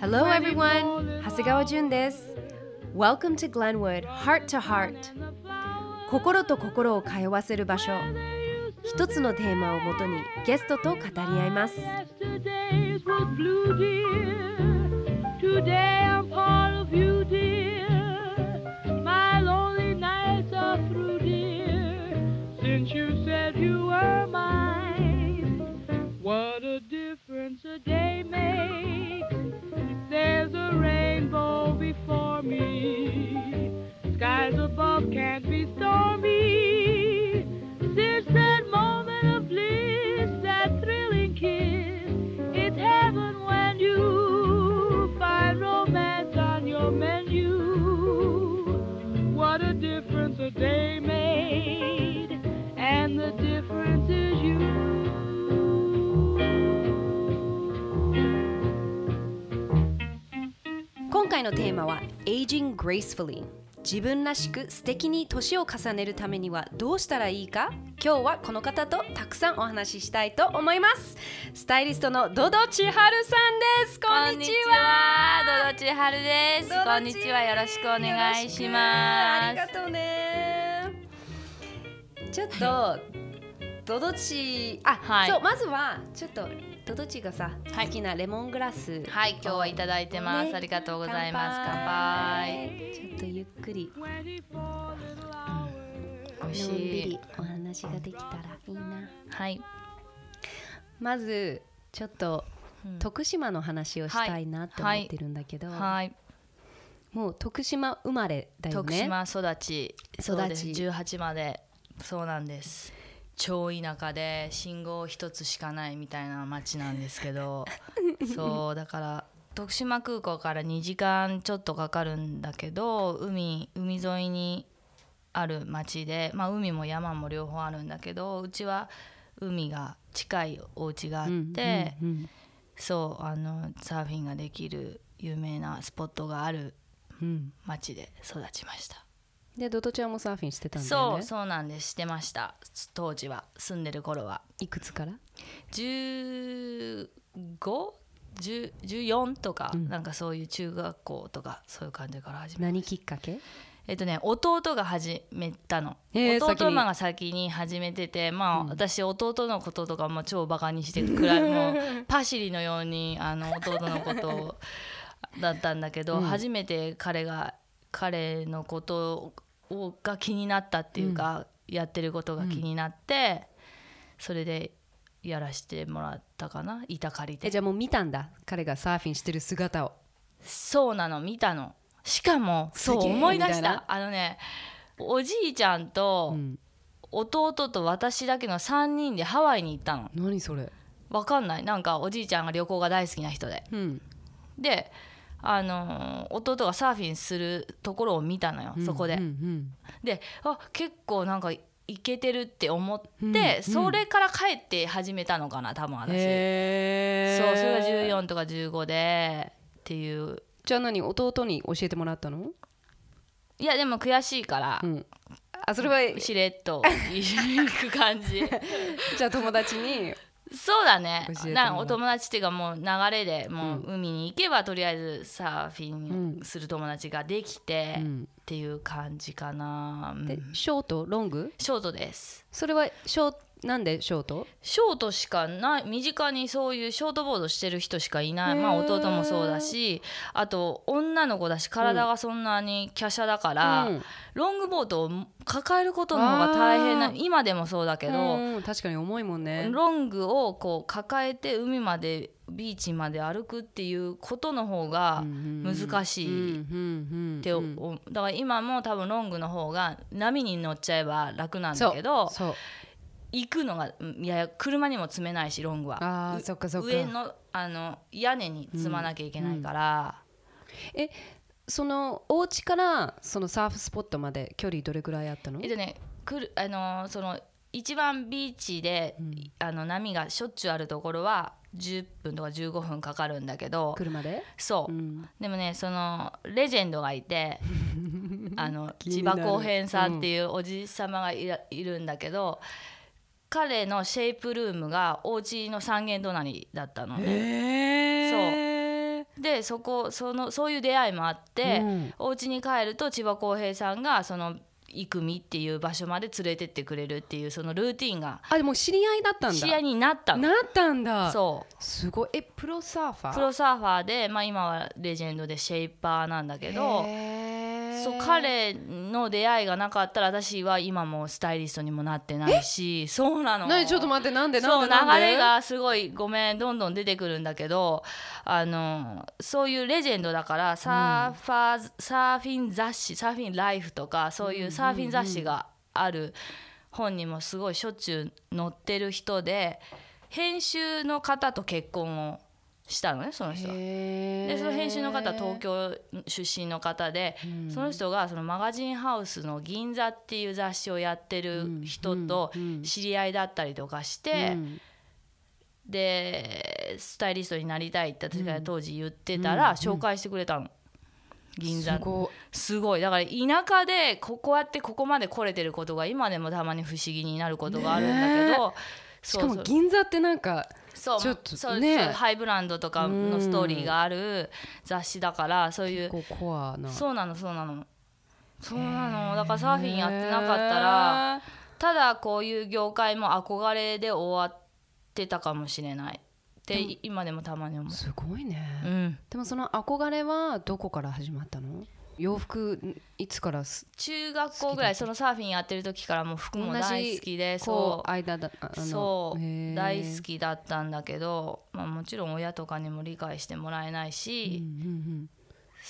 Hello everyone! 長谷川純です。Welcome to Glenwood Heart to Heart 心と心を通わせる場所一つのテーマをもとにゲストと語り合いますのテーマは Aging Gracefully 自分らしく素敵に年を重ねるためにはどうしたらいいか？今日はこの方とたくさんお話ししたいと思います。スタイリストのドド千春さんです。こんにちは。ドドチハルです。こんにちは。よろしくお願いします。ありがとうね。ちょっとドドチあ、はい。そうまずはちょっとドドチがさ、はい好きなレモングラスはい、今日はいただいてます。ねありがとうございます。乾杯。ちょっとゆっくり美味のんびり。お話ができたらいいなはい。まずちょっとうん徳島の話をしたいなって思ってるんだけど、はい。もう徳島生まれだよね徳島育ち。育ちそうです。18まで。そうなんです。超田舎で信号一つしかないみたいな町なんですけど。そうだから徳島空港から2時間ちょっとかかるんだけど海海沿いにある町で、まあ、海も山も両方あるんだけどうちは海が近いお家があって、うんうんそうあのサーフィンができる有名なスポットがあるうん。町で育ちました。でドドちゃんもサーフィンしてたんだよそうねそうなんです。してました。当時は。住んでる頃は。いくつから？1514とか、うん。なんかそういう中学校とかそういう感じから始め何きっかけ？えっとね弟が始めたの、へー弟が先に始めててまあ、うん。私弟のこととかも超バカにしてるくらいもうパシリのようにあの弟のことをだったんだけど、うん。初めて彼が彼のことをが気になったっていうか、やってることが気になって、それでやらせてもらったかな板借りてえじゃあもう見たんだ彼がサーフィンしてる姿を。そうなの見たの。しかもそう思い出しみたあのねおじいちゃんとうん。弟と私だけの3人でハワイに行ったの。何それ。わかんない。なんかおじいちゃんが旅行が大好きな人で。うん。であのー弟がサーフィンするところを見たのよ、そこで、うんうん。であ結構なんかいけてるって思って、うんうんそれから帰って始めたのかな多分私、へそうそれが14とか15でっていう。じゃあ何弟に教えてもらったの？いやでも悔しいから、うん。あそれはしれっと行く感じ。じゃあ友達にそうだね。なお友達っていうかもう流れでもう海に行けばとりあえずサーフィンする友達ができてうん。っていう感じかな、うん。でショートロング？ショートです。それはショーなんでショート？ショートしかない身近にそういうショートボードしてる人しかいない。まあ弟もそうだしあと女の子だし体がそんなに華奢だから、うん。ロングボードを抱えることの方が大変な今でもそうだけど、うん確かに重いもんね。ロングをこう抱えて海までビーチまで歩くっていうことの方が難しいっておだから今も多分ロングの方が波に乗っちゃえば楽なんだけど行くのがうんいや車にも積めないしロングは。あそっかそっか。上のあの屋根に積まなきゃいけないから、そのお家からそのサーフスポットまで距離どれぐらいあったの？えっとねくるあのその一番ビーチで、あの波がしょっちゅうあるところは10分とか15分かかるんだけど。車で？そう、うん。でもねそのレジェンドがいて あの千葉公平さんっていうおじさまがいるんだけど、彼のシェイプルームがお家の三軒隣だったのね。へえでそこそのそういう出会いもあって、うん。お家に帰ると千葉公平さんがその生見っていう場所まで連れてってくれるっていうそのルーティンがあでも知り合いだったんだ。知り合いになったの。なったんだ。そう。すごい。えプロサーファー？プロサーファーで、まあ、今はレジェンドでシェイパーなんだけどそう彼の出会いがなかったら私は今もスタイリストにもなってないしそうなの。何？ちょっと待ってなんで？なんで？なんで？れがすごいごめんどんどん出てくるんだけどあのそういうレジェンドだからサーファー、サーフィン雑誌サーフィンライフとかそういうサーフィン雑誌がある本にもすごいしょっちゅう載ってる人で編集の方と結婚をしたのねその人。は。でその編集の方は東京出身の方で、その人がそのマガジンハウスの「銀座」っていう雑誌をやってる人と知り合いだったりとかして、うん。でスタイリストになりたいって私が当時言ってたら紹介してくれたの、銀座。すごすごい。だから田舎でここうやってここまで来れてることが今でもたまに不思議になることがあるんだけど、しかも銀座ってなんかそうちょっとね。そうハイブランドとかのストーリーがある雑誌だからそういうこうコアな。そうなのそうなの。そうなの。だからサーフィンやってなかったらただこういう業界も憧れで終わってたかもしれない。って今でもたまに思う。すごいね、うん。でもその憧れはどこから始まったの？洋服いつからす中学校ぐらいそのサーフィンやってる時からもう服も大好きでこそう。間だそう大好きだったんだけど、まあ、もちろん親とかにも理解してもらえないし、うんうん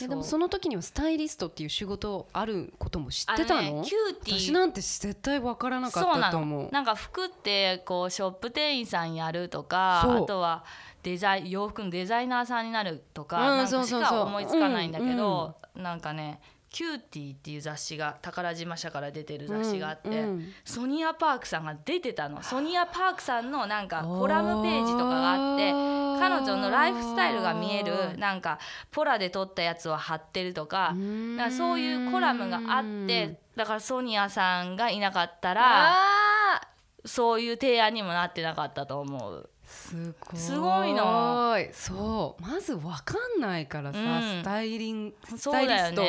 うん。でもその時にはスタイリストっていう仕事あることも知ってたの、ね CUTiE。私なんて絶対わからなかったと思う。なんか服ってこうショップ店員さんやるとかあとはデザイン洋服のデザイナーさんになるとか,、うんなんかしか思いつかないんだけど、なんかね CUTiE っていう雑誌が宝島社から出てる雑誌があって、うん。うんソニア・パークさんが出てたの。ソニア・パークさんのなんかコラムページとかがあって彼女のライフスタイルが見えるなんかポラで撮ったやつを貼ってるとかだからそういうコラムがあってだからソニアさんがいなかったらあそういう提案にもなってなかったと思う。ーすごい。すごいのそう。まずわかんないからさ、うん。スタイリングスタイリストっ。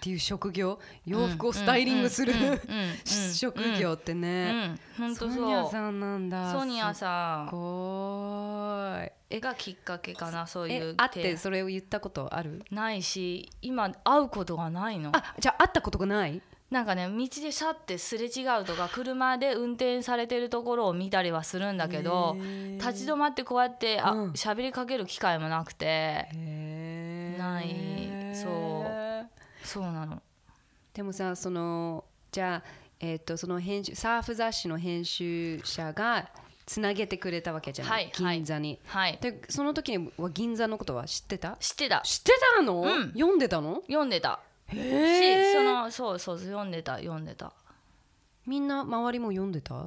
ていう職業洋服をスタイリングする、うんうんうん。うん職業ってうね、ん、本当ソニア。さんなんだ。ソニアすさごい。えんがきっかけかなそういうえ会っ提てそれを言ったことある？ないし今会うことがないの。あじゃあ会ったことがない？なんかね道でシャってすれ違うとか車で運転されてるところを見たりはするんだけど立ち止まってこうやってあうん。喋、りかける機会もなくてない。そう。そうなの。でもさそのじゃあ、えっとその編集サーフ雑誌の編集者がつなげてくれたわけじゃない、はい。銀座に、はい。でその時には銀座のことは知ってた？知ってた。知ってたの、うん。読んでたの？読んでたしへそのそうそう読んでた読んでた。みんな周りも読んでた？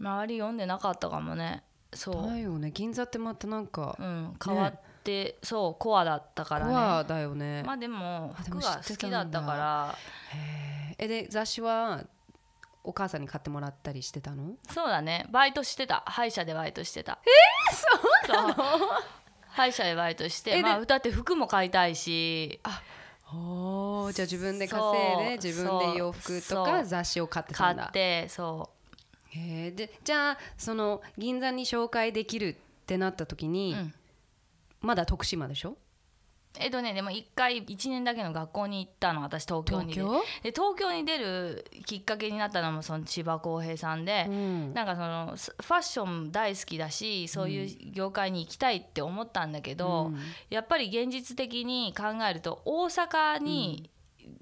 周り読んでなかったかもね。そう。だよね。銀座ってまたなんかうん。変わって、そうコアだったからね。コアだよね、まあでも服が好きだったから。えで雑誌はお母さんに買ってもらったりしてたの？そうだね。バイトしてた。歯医者でバイトしてた。えー、そうなの？歯医者でバイトしてまあだって服も買いたいしおーじゃあ自分で稼いで自分で洋服とか雑誌を買ってた買んだ。ってそへーでじゃあその銀座に紹介できるってなった時う、に、うん、まだ徳島でしょ？えっとねでも一回1年だけの学校に行ったの私東京に東京？で東京に出るきっかけになったのもその千葉公平さんで、うん。なんかそのスファッション大好きだしそういう業界に行きたいって思ったんだけど、うん。やっぱり現実的に考えると大阪に、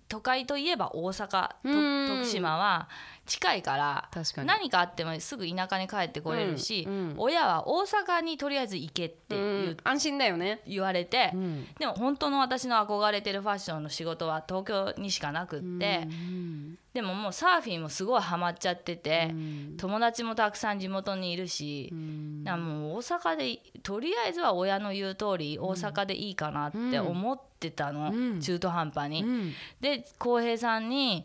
都会といえば大阪徳島は近いから確かに。何かあってもすぐ田舎に帰ってこれるし、うんうん。親は大阪にとりあえず行けって言,、うん安心だよね。言われて、ん。でも本当の私の憧れてるファッションの仕事は東京にしかなくって、うんでももうサーフィンもすごいハマっちゃってて、ん。友達もたくさん地元にいるし、ん。だからもう大阪でとりあえずは親の言う通り大阪でいいかなって思ってたの、うん。中途半端に。うん。で浩平さんに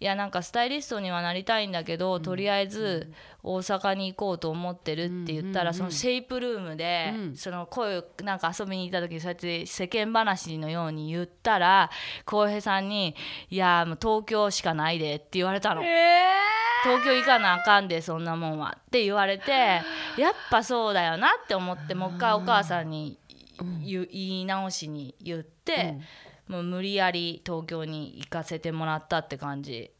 いやなんかスタイリストにはなりたいんだけど、とりあえず大阪に行こうと思ってるって言ったら、そのシェイプルームで、うん。その声をなんか遊びに行った時にそうやって世間話のように言ったら浩平さんに「いやもう東京しかないで」って言われたの。東京行かなあかんでそんなもんはって言われてやっぱそうだよなって思ってもう一回お母さんに言,、言い直しに言って、もう無理やり東京に行かせてもらったって感じ。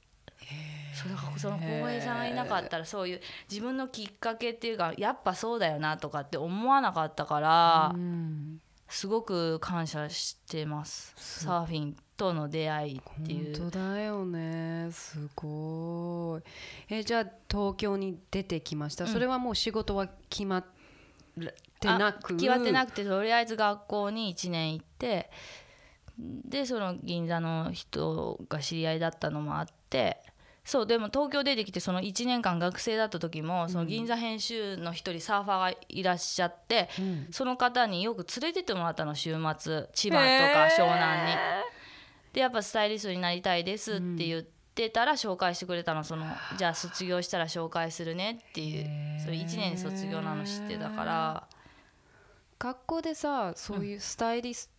それその浩平さんがいなかったらそういう自分のきっかけっていうかやっぱそうだよなとかって思わなかったからうんすごく感謝してます。サーフィンとの出会いっていう。本当だよね。すごい。えじゃあ東京に出てきました、それはもう仕事は決まってなく？あ決まってなくてとりあえず学校に1年行ってでその銀座の人が知り合いだったのもあってそうでも東京出てきてその1年間学生だった時もその銀座編集の一人サーファーがいらっしゃって、その方によく連れてってもらったの週末千葉とか湘南に。でやっぱスタイリストになりたいですって言ってたら紹介してくれたの。そのじゃあ卒業したら紹介するねっていうそれ1年で卒業なの知ってたから。学校でさそういうスタイリス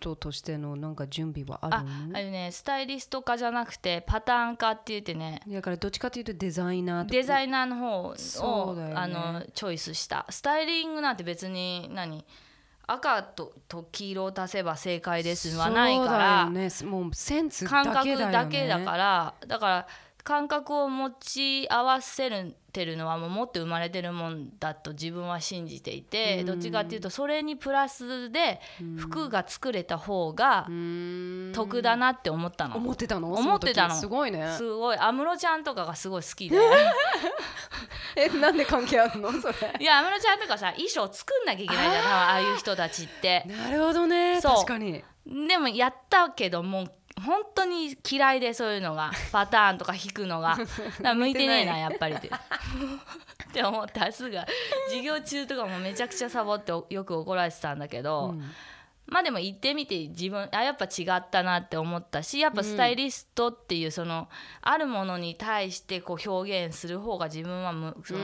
トとしてのなんか準備はああるの？あれねスタイリスト科じゃなくてパターン科って言ってね。だからどっちかというとデザイナーデザイナーの方を、ね。あのチョイスした。スタイリングなんて別に何？赤とと黄色を足せば正解ですはないから、そうだよね、もうセンスだ感けだよね。覚だけだからだから感覚を持ち合わせてるのはもう持って生まれてるもんだと自分は信じていて、どっちかっていうとそれにプラスで服が作れた方が得だなって思ったの。思ってたの？思ってたの。すごいね。すごい。安室ちゃんとかがすごい好きで。えなんで関係あるの？それ。いや安室ちゃんとかさ衣装作んなきゃいけないじゃんああいう人たちって。なるほどね。確かに。でもやったけどもう本当に嫌いでそういうのが パターンとか引くのが。向いてねえなやっぱりって。って思って明日が授業中とかもめちゃくちゃサボってよく怒られてたんだけど、まあでも行ってみて自分あやっぱ違ったなって思ったしやっぱスタイリストっていうその、あるものに対してこう表現する方が自分はむその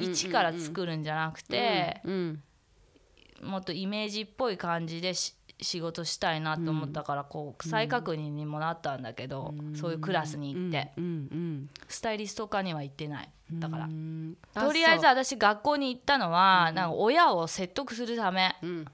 一から作るんじゃなくて、うん。もっとイメージっぽい感じでし仕事したいなと思ったから、こう再確認にもなったんだけど、そういうクラスに行って、スタイリスト科には行ってない。だから、うん。とりあえずあ私学校に行ったのは、なんか親を説得するため、そううん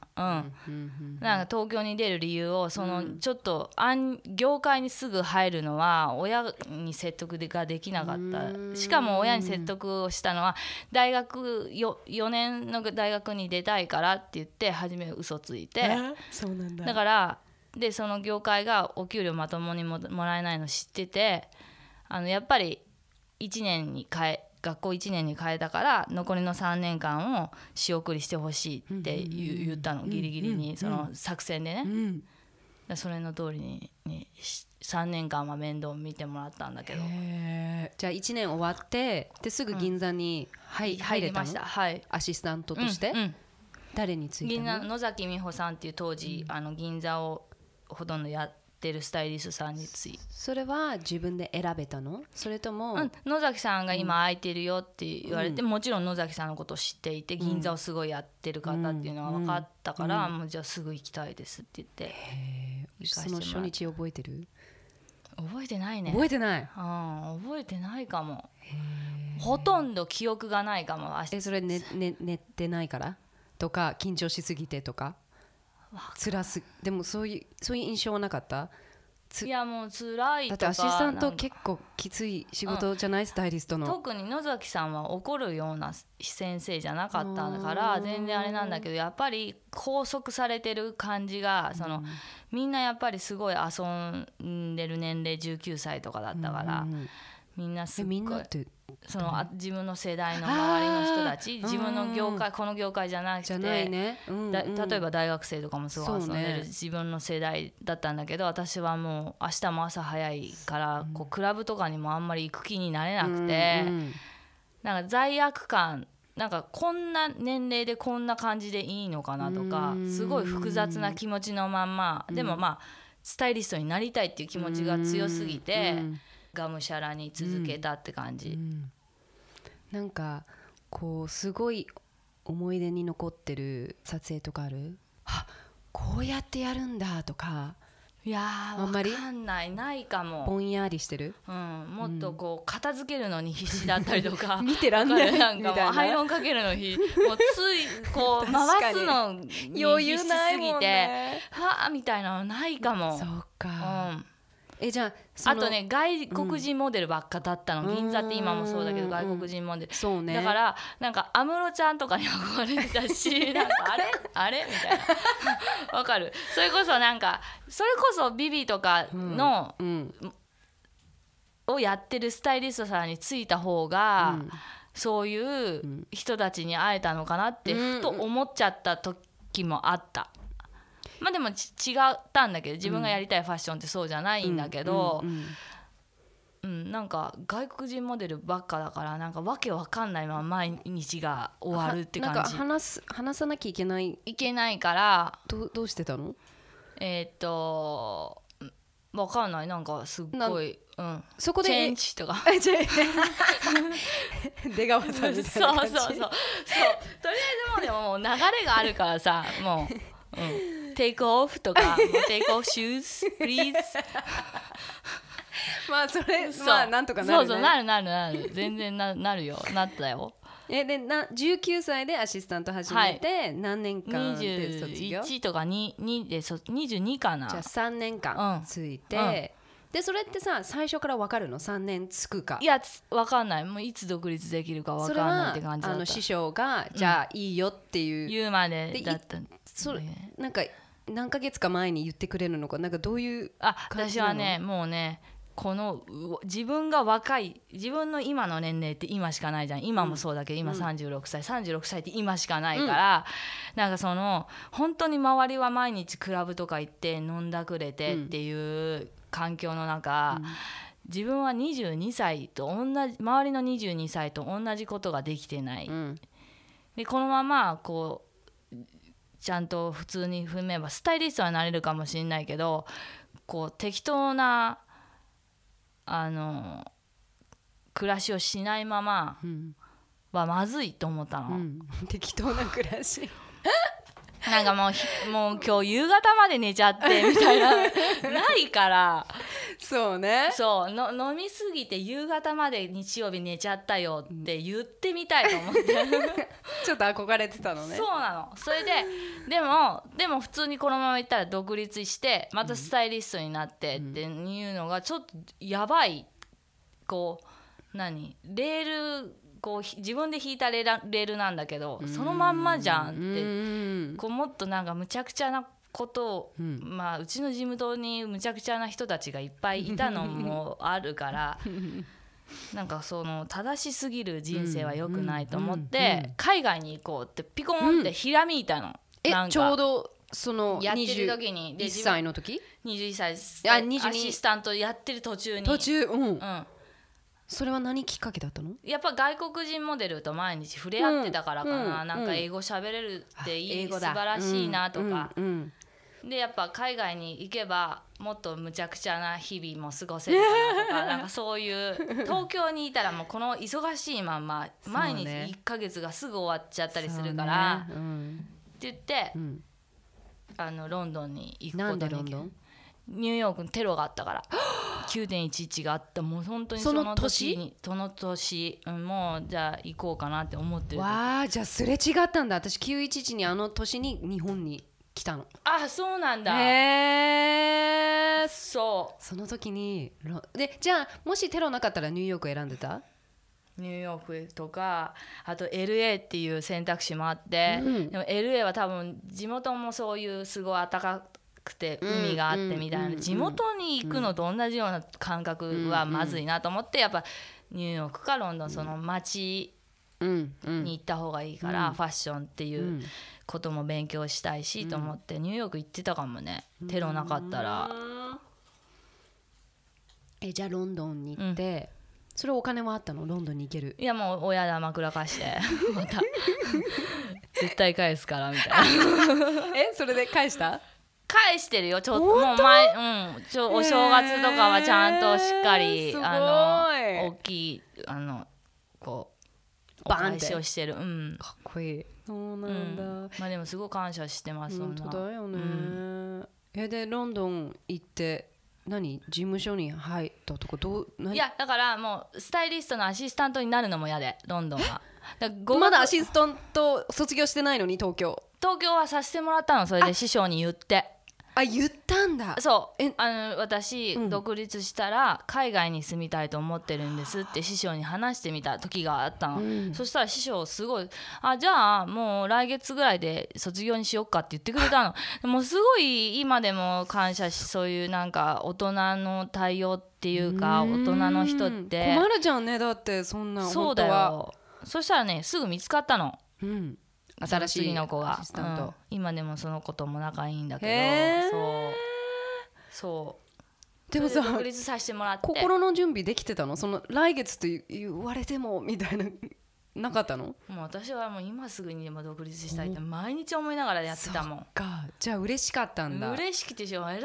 なんか東京に出る理由をそのちょっとあん業界にすぐ入るのは親に説得ができなかった。しかも親に説得をしたのは大学よ4年の大学に出たいからって言って初め嘘ついて。そうなんだ。だからでその業界がお給料まともにももらえないの知っててあのやっぱり1年に変え学校1年に変えたから残りの3年間を仕送りしてほしいって言ったのギリギリにその作戦でね。うん。でそれの通りににし3年間は面倒見てもらったんだけど。じゃあ1年終わってですぐ銀座に入,、入れたの？入りました。はい。アシスタントとして、うんうん。誰につい銀座野崎美穂さんっていう当時、あの銀座をほとんどやってるスタイリストさんについそれは自分で選べたの？それとも、うん、野崎さんが今空いてるよって言われて、もちろん野崎さんのことを知っていて銀座をすごいやってる方っていうのは分かったから、もうじゃあすぐ行きたいですって言って。行かせてそのもらっ初日覚えてる？覚えてないね。覚えてない？うん、覚えてないかも。ほとんど記憶がないかも。あえそれ寝寝寝てないから？とか緊張しすぎてとか？辛すでもそういうそういう印象はなかった？ついやもう辛いだとかってアシスタント結構きつい仕事じゃない、スタイリストの。特に野崎さんは怒るような先生じゃなかったから全然あれなんだけどやっぱり拘束されてる感じがそのみんなやっぱりすごい遊んでる年齢19歳とかだったからうんみんなすごい。みんなってそのあ自分の世代の周りの人たち自分の業界この業界じゃなくて例えば大学生とかもすごい遊んでる、自分の世代だったんだけど私はもう明日も朝早いから、こうクラブとかにもあんまり行く気になれなくて、なんか罪悪感なんかこんな年齢でこんな感じでいいのかなとかうんすごい複雑な気持ちのまんまでもまあスタイリストになりたいっていう気持ちが強すぎてうんがむしゃらに続けたって感じ。なんかこうすごい思い出に残ってる撮影とかある？あこうやってやるんだとか。いやーあんまり？わかんない。ないかも、ぼんやりしてる？うん、もっとこう片付けるのに必死だったりとか。見てらんないなんかもうアイロンかけるの日。もうついこう回すのに余裕必死すぎて。ね。はあみたいなのないかも。そううか、んえじゃああとね外国人モデルばっかだったの、うん。銀座って今もそうだけどうん外国人モデル、そうね。だからなんか安室ちゃんとかに憧れてたし なんかあれ？あれ？みたいな。わかる。それこそなんかそれこそビビとかの、うん。をやってるスタイリストさんについた方が、うん。そういう人たちに会えたのかなってうんふと思っちゃった時もあった。まあでもち違ったんだけど自分がやりたいファッションってそうじゃないんだけど、うんなんか外国人モデルばっかだからなんかわけわかんないまま毎日が終わるってなんか感じ話す話さなきゃいけない？いけないからどうどうしてたの？えーっとうんわかんない。なんかすっごい、うん、そこでチェンジとか。出川さんみたいなそうそう感じそう。そう。とりあえずもうでももう流れがあるからさもう、うん、 take off とか take off shoes pleaseまあそれまあなんとかなる、ね、そうそうなるなるなる。全然な なるよ。なったよ。えでな19歳でアシスタント始めて、何年間で卒業？21とか 2, 2でそ22かな。じゃあ3年うん。間ついて、でそれってさ最初から分かるの？3年つくか。いやつわかんない。もういつ独立できるかわそれかんないはって感じだった。あの師匠が、じゃあいいよっていう。言うまでだったそれね。なんか何ヶ月か前に言ってくれるのかなんかどういうあ私はねもうねこのう自分が若い自分の今の年齢って今しかないじゃん。今もそうだけど、今36歳36歳って今しかないから、なんかその本当に周りは毎日クラブとか行って飲んだくれてっていう環境の中、自分は22歳と同じ周りの22歳と同じことができてない、うん。でこのままこうちゃんと普通に踏めばスタイリストはなれるかもしれないけどこう適当なあの暮らしをしないままうんはまずいと思ったの、うん、適当な暮らし なんかもうひもう今日夕方まで寝ちゃってみたいな。ないから。そうね。そうの飲みすぎて夕方まで日曜日寝ちゃったよって言ってみたいと思って。ちょっと憧れてたのね。そうなの。それででもでも普通にこのままいったら独立してまたスタイリストになってっていうのがちょっとやばい。こう何？レールこうひ自分で引いたレールレールなんだけどそのまんまじゃんって。うん。こうもっとなんかむちゃくちゃなことを、うん。まあうちの事務棟にむちゃくちゃな人たちがいっぱいいたのもあるから なんかその正しすぎる人生は良くないと思って海外に行こうってピコンってひらめいたの。えなんか。ちょうどそのやってる時にで1自分歳の時？21歳あ22アシスタントやってる途中に。途中うん。うん、それは何きっかけだったの？やっぱ外国人モデルと毎日触れ合ってたからかな、うん。なんか英語喋れるっていい、素晴らしいなとか、うんうんでやっぱ海外に行けばもっとむちゃくちゃな日々も過ごせるかなとか。なんかそういう東京にいたらもうこの忙しいまんま毎日1ヶ月がすぐ終わっちゃったりするから、ね。うん。って言って、うん。あのロンドンに行くことに。でロンドン？ニューヨークにテロがあったから。9.11があった。もう本当にその年にその年。うんもうじゃあ行こうかなって思ってるわあじゃあすれ違ったんだ。私911にあの年に日本に来たの。あそうなんだ、へえそその時にロでじゃあもしテロなかったらニューヨーク選んでた？うニューヨークとかあと LA っていう選択肢もあって、うん。でも LA は多分地元もそういうすごい暖かくてうん海があってみたいな、うん地元に行くのと同じような感覚はまずいなと思ってやっぱニューヨークかロンドンその街うんうん。に行った方がいいから、ファッションっていううんことも勉強したいしと思ってニューヨーク行ってたかもね。テロなかったら。えじゃあロンドンに行って、それお金はあったの？ロンドンに行ける。いやもう親だ枕貸して。また。絶対返すからみたいな。えそれで返した？返してるよ。ちょっともう前、うん、ちょお正月とかはちゃんとしっかり、へーあの大きいあのこうおバンって。返しをしてる。うん、かっこいい。そうなうんだ、ん、まあでもすごい感謝してます本な。当だよね、うえでロンドン行って何？事務所に入ったとかどう？何？いやだからもうスタイリストのアシスタントになるのも嫌でロンドンは。だまだアシスタント卒業してないのに東京。東京はさせてもらったのそれで師匠に言ってあ言ったんだ。そう。えあの私、うん。独立したら海外に住みたいと思ってるんですって師匠に話してみた時があったの、うん。そしたら師匠すごい「あじゃあもう来月ぐらいで卒業にしよっか」って言ってくれたの。でもすごい今でも感謝しそういうなんか大人の対応っていうか大人の人って。困るじゃんねだってそんなそうだよ。そしたらねすぐ見つかったの。うん新しい次の子がうん。今でもその子とも仲いいんだけど。そうそう。でもさ独立させてもらって。心の準備できてたの？その来月と言言われてもみたいな。なかったの？もう私はもう今すぐにでも独立したいって毎日思いながらやってたもん。か。じゃあ嬉しかったんだ。嬉しくてしょう来月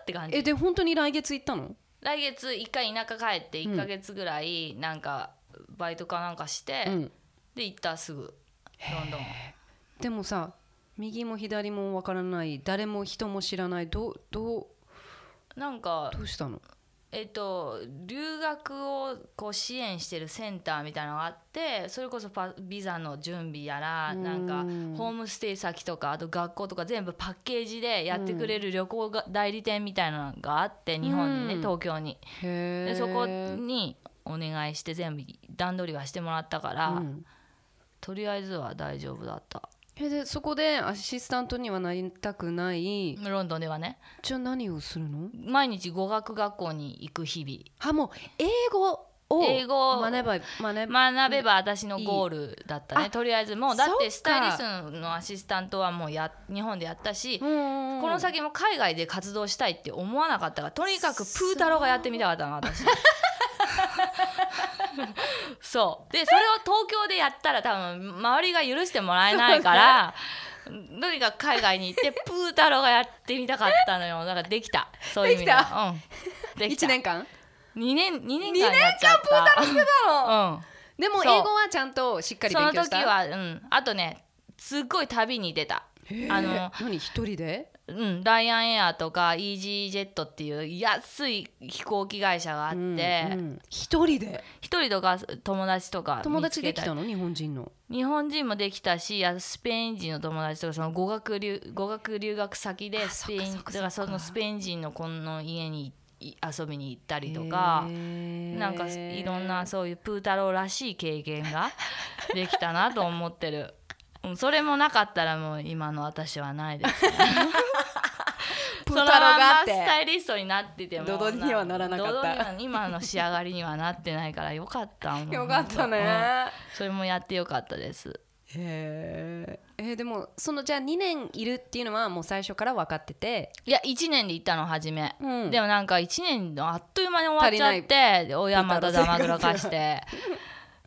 って感じ。えで本当に来月行ったの？来月1回田舎帰って1か月ぐらいなんかバイトかなんかして、うん。で行ったすぐロンドンでもさ右も左もわからない。誰も人も知らない。どうどうなんかどうしたの？えっと留学をこう支援してるセンターみたいなのがあってそれこそパビザの準備やらうん。なんかホームステイ先とかあと学校とか全部パッケージでやってくれる旅行が代理店みたいなのがあって日本にねうん。東京に。でそこにお願いして全部段取りはしてもらったから、うんとりあえずは大丈夫だった。えでそこでアシスタントにはなりたくない。ロンドンではね。じゃあ何をするの？毎日語学学校に行く日々。あもう英語を英語を学べば学べ学べば私のゴールだったね。あとりあえずもうだってスタイリストのアシスタントはもうや日本でやったし、ここの先も海外で活動したいって思わなかったからとにかくプータローがやってみたかったの私 そう。でそれを東京でやったら多分周りが許してもらえないからとにかく海外に行ってプータローがやってみたかったのよ。だからできた。そういう意味では。うん。できた。1年間？2年2年間やっちゃった。うん。でも英語はちゃんとしっかりその勉強した？時は、うん、あとねすっごい旅に出た。あの、何一人で？うん、ライアンエアとかイージージェットっていう安い飛行機会社があってうんうん。一人で？一、人とか友達とか友達できたの？日本人の？日本人もできたしスペイン人の友達とかその語学留語学留学先であスペインだからそのスペイン人の子の家にい遊びに行ったりとか。なんかいろんなそういうプー太郎らしい経験ができたなと思ってる。うんそれもなかったらもう今の私はないです、ね。そのままスタイリストになっててもドドにはならなかった。今の仕上がりにはなってないからよかったもんよかったうん。ねそれもやってよかったです。へえーでもそのじゃあ2年いるっていうのはもう最初から分かってて。いや1年で行ったの初め、うん。でもなんか1年のあっという間に終わっちゃってで親まただまぐらかして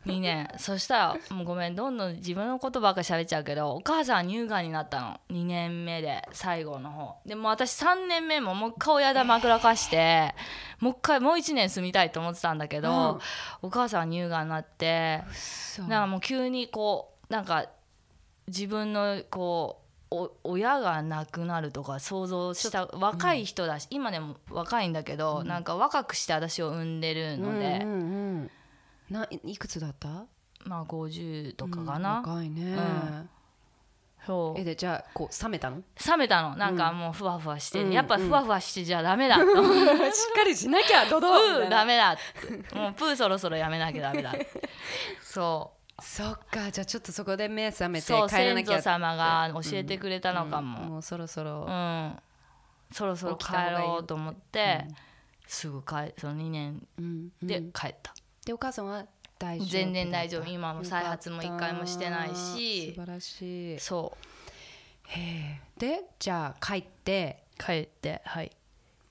2年そしたらもうごめんどんどん自分のことばっか喋っちゃうけどお母さんは乳がんになったの。2年目で最後の方。でも私3年目ももう一回親だまぐらかしてもう一回もう1年住みたいと思ってたんだけど、お母さんは乳がんになってそうなんかもう急にこうなんか自分のこうお親が亡くなるとか想像した若い人だし、今でも若いんだけど、なんか若くして私を産んでるので、うんうんうんないいくつだった？まあ50とかかうんな、若いね、ん。そう。えでじゃあこう冷めたの？冷めたの。なんかもうふわふわして、うんやっぱふわふわしてじゃダメだと、しっかりしなきゃドド うん、ダメだもうプーそろそろやめなきゃダメだそう。そっかじゃあちょっとそこで目覚めてそう帰らなきゃ先祖様が教えてくれたのかも、もうそろそろ。うん。そろそろ帰ろうと思って、すぐ帰その2年うんでうん。帰った、でお母さんは大丈夫全然大丈夫。今も再発も一回もしてないし。素晴らしい。そへえ。でじゃあ帰って。う帰ってはい。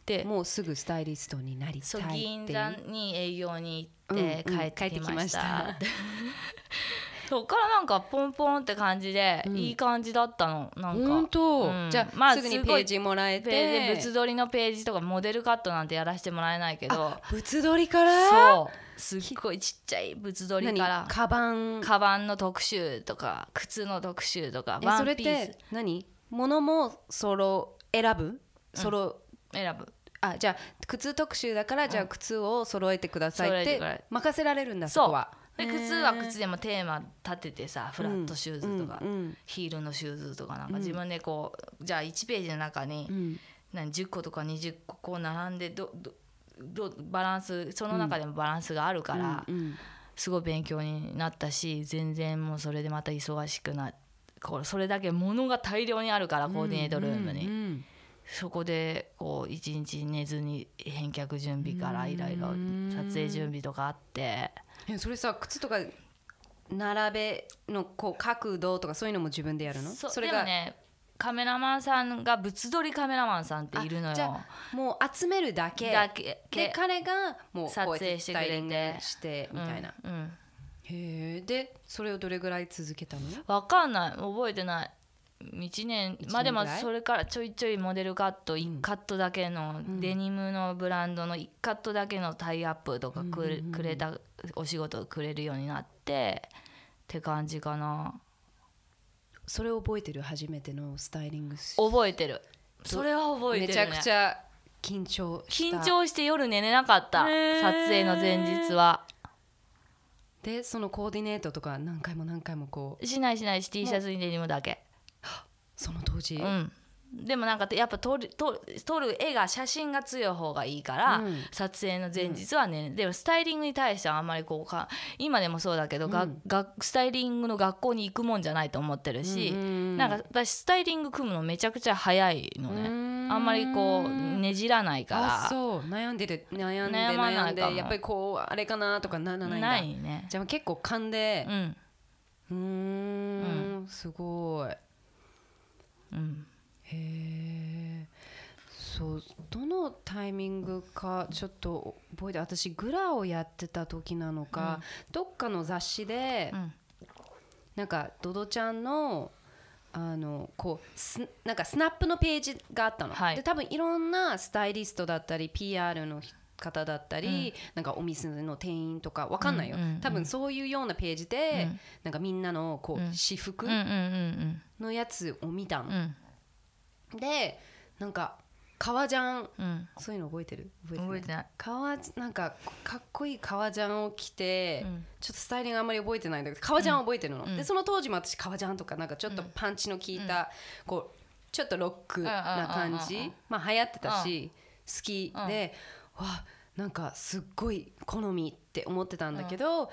でもうすぐスタイリストになりたいって銀座に営業に行うんってうん帰ってきました,、そっからなんかポンポンって感じで、うん。いい感じだったの。なんか。本当、うん。じゃあ、まあすぐにページもらえて。物撮りのページとかモデルカットなんてやらせてもらえないけど。あ物撮りから？そうすっごいちっちゃい物撮り何？から。カバン。カバンの特集とか靴の特集とかえそれっワンピーて何？物もそろ選ぶ？そろ、ス選ぶ。あじゃあ靴特集だからじゃあ靴を揃えてくださいって任せられるんだそう。そこは。で靴は靴でもテーマ立ててさフラットシューズとか、うんうんヒールのシューズとかなんか自分でこう、じゃあ1ページの中にうん。何？10個とか20個こう並んでどどどバランスその中でもバランスがあるから、すごい勉強になったし全然もうそれでまた忙しくなこうそれだけ物が大量にあるからコーディネートルームに、うんそこでこう一日寝ずに返却準備からいろいろ撮影準備とかあって。えそれさ靴とか並べのこう角度とかそういうのも自分でやるの？それがでもねカメラマンさんが物撮りカメラマンさんっているのよ。あじゃあもう集めるだけ。だけ。で彼がもう撮影してくれて。してみたいな、うんうん。へえ。でそれをどれぐらい続けたの？わかんない。覚えてない。1年一年。まあでもそれからちょいちょいモデルカット1カットだけの、デニムのブランドの1カットだけのタイアップとかくれ,、くれたお仕事をくれるようになってって感じかなそれを覚えてる？初めてのスタイリング覚えてる。それは覚えてる、ね、めちゃくちゃ緊張緊張して夜寝れなかった、撮影の前日は。でそのコーディネートとか何回も何回もこう。しないしないし T シャツにデニムだけ。その当時、うんでもなんかやっぱ撮る撮る撮る絵が写真が強い方がいいから、うん。撮影の前日はね、でもスタイリングに対してはあんまりこうか今でもそうだけど、ががスタイリングの学校に行くもんじゃないと思ってるし、うんなんか私スタイリング組むのめちゃくちゃ早いのね、あんまりこうねじらないから。あそう。悩んでる。悩んで悩んでやっぱりこうあれかなとかならないんだ。ないね。じゃあ結構勘で。うん。うーん。すごい。うんへえそうどのタイミングかちょっと覚えて私グラをやってた時なのか、どっかの雑誌で、うん。なんかドドちゃんのあのこうスなんかスナップのページがあったの、はい。で多分いろんなスタイリストだったり PR の方だったり、なんかお店の店員とかわかんないよ、うんうんうん多分そういうようなページで、うん。なんかみんなのこう、うん。私服うんうんうんのやつを見たの。うんう、んでなんか革ジャンうん。そういうの覚えてる？覚えてない？革なんかかっこいい革ジャンを着て、うん。ちょっとスタイリングあんまり覚えてないんだけど革ジャンは覚えてるの、うん。でその当時も私革ジャンとかなんかちょっとパンチの効いた、こうちょっとロックな感じ、まあ流行ってたし、好きで、わなんかすっごい好みって思ってたんだけど、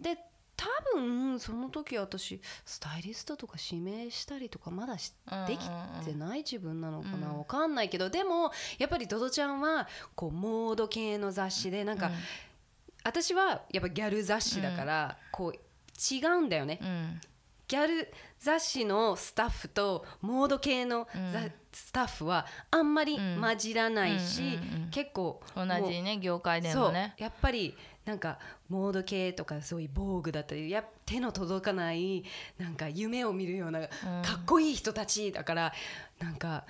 で多分その時私スタイリストとか指名したりとかまだできてない自分なのかな、うん。わかんないけどでもやっぱりドドちゃんはこうモード系の雑誌でなんか、私はやっぱギャル雑誌だから、こう違うんだよね、うんギャル雑誌のスタッフとモード系のザ、うん。スタッフはあんまりうん。混じらないし、うんうんうん。結構同じね業界でそうもねやっぱりなんかモード系とかそういう防具だったりや手の届かないなんか夢を見るようなかっこいい人たちだからなんか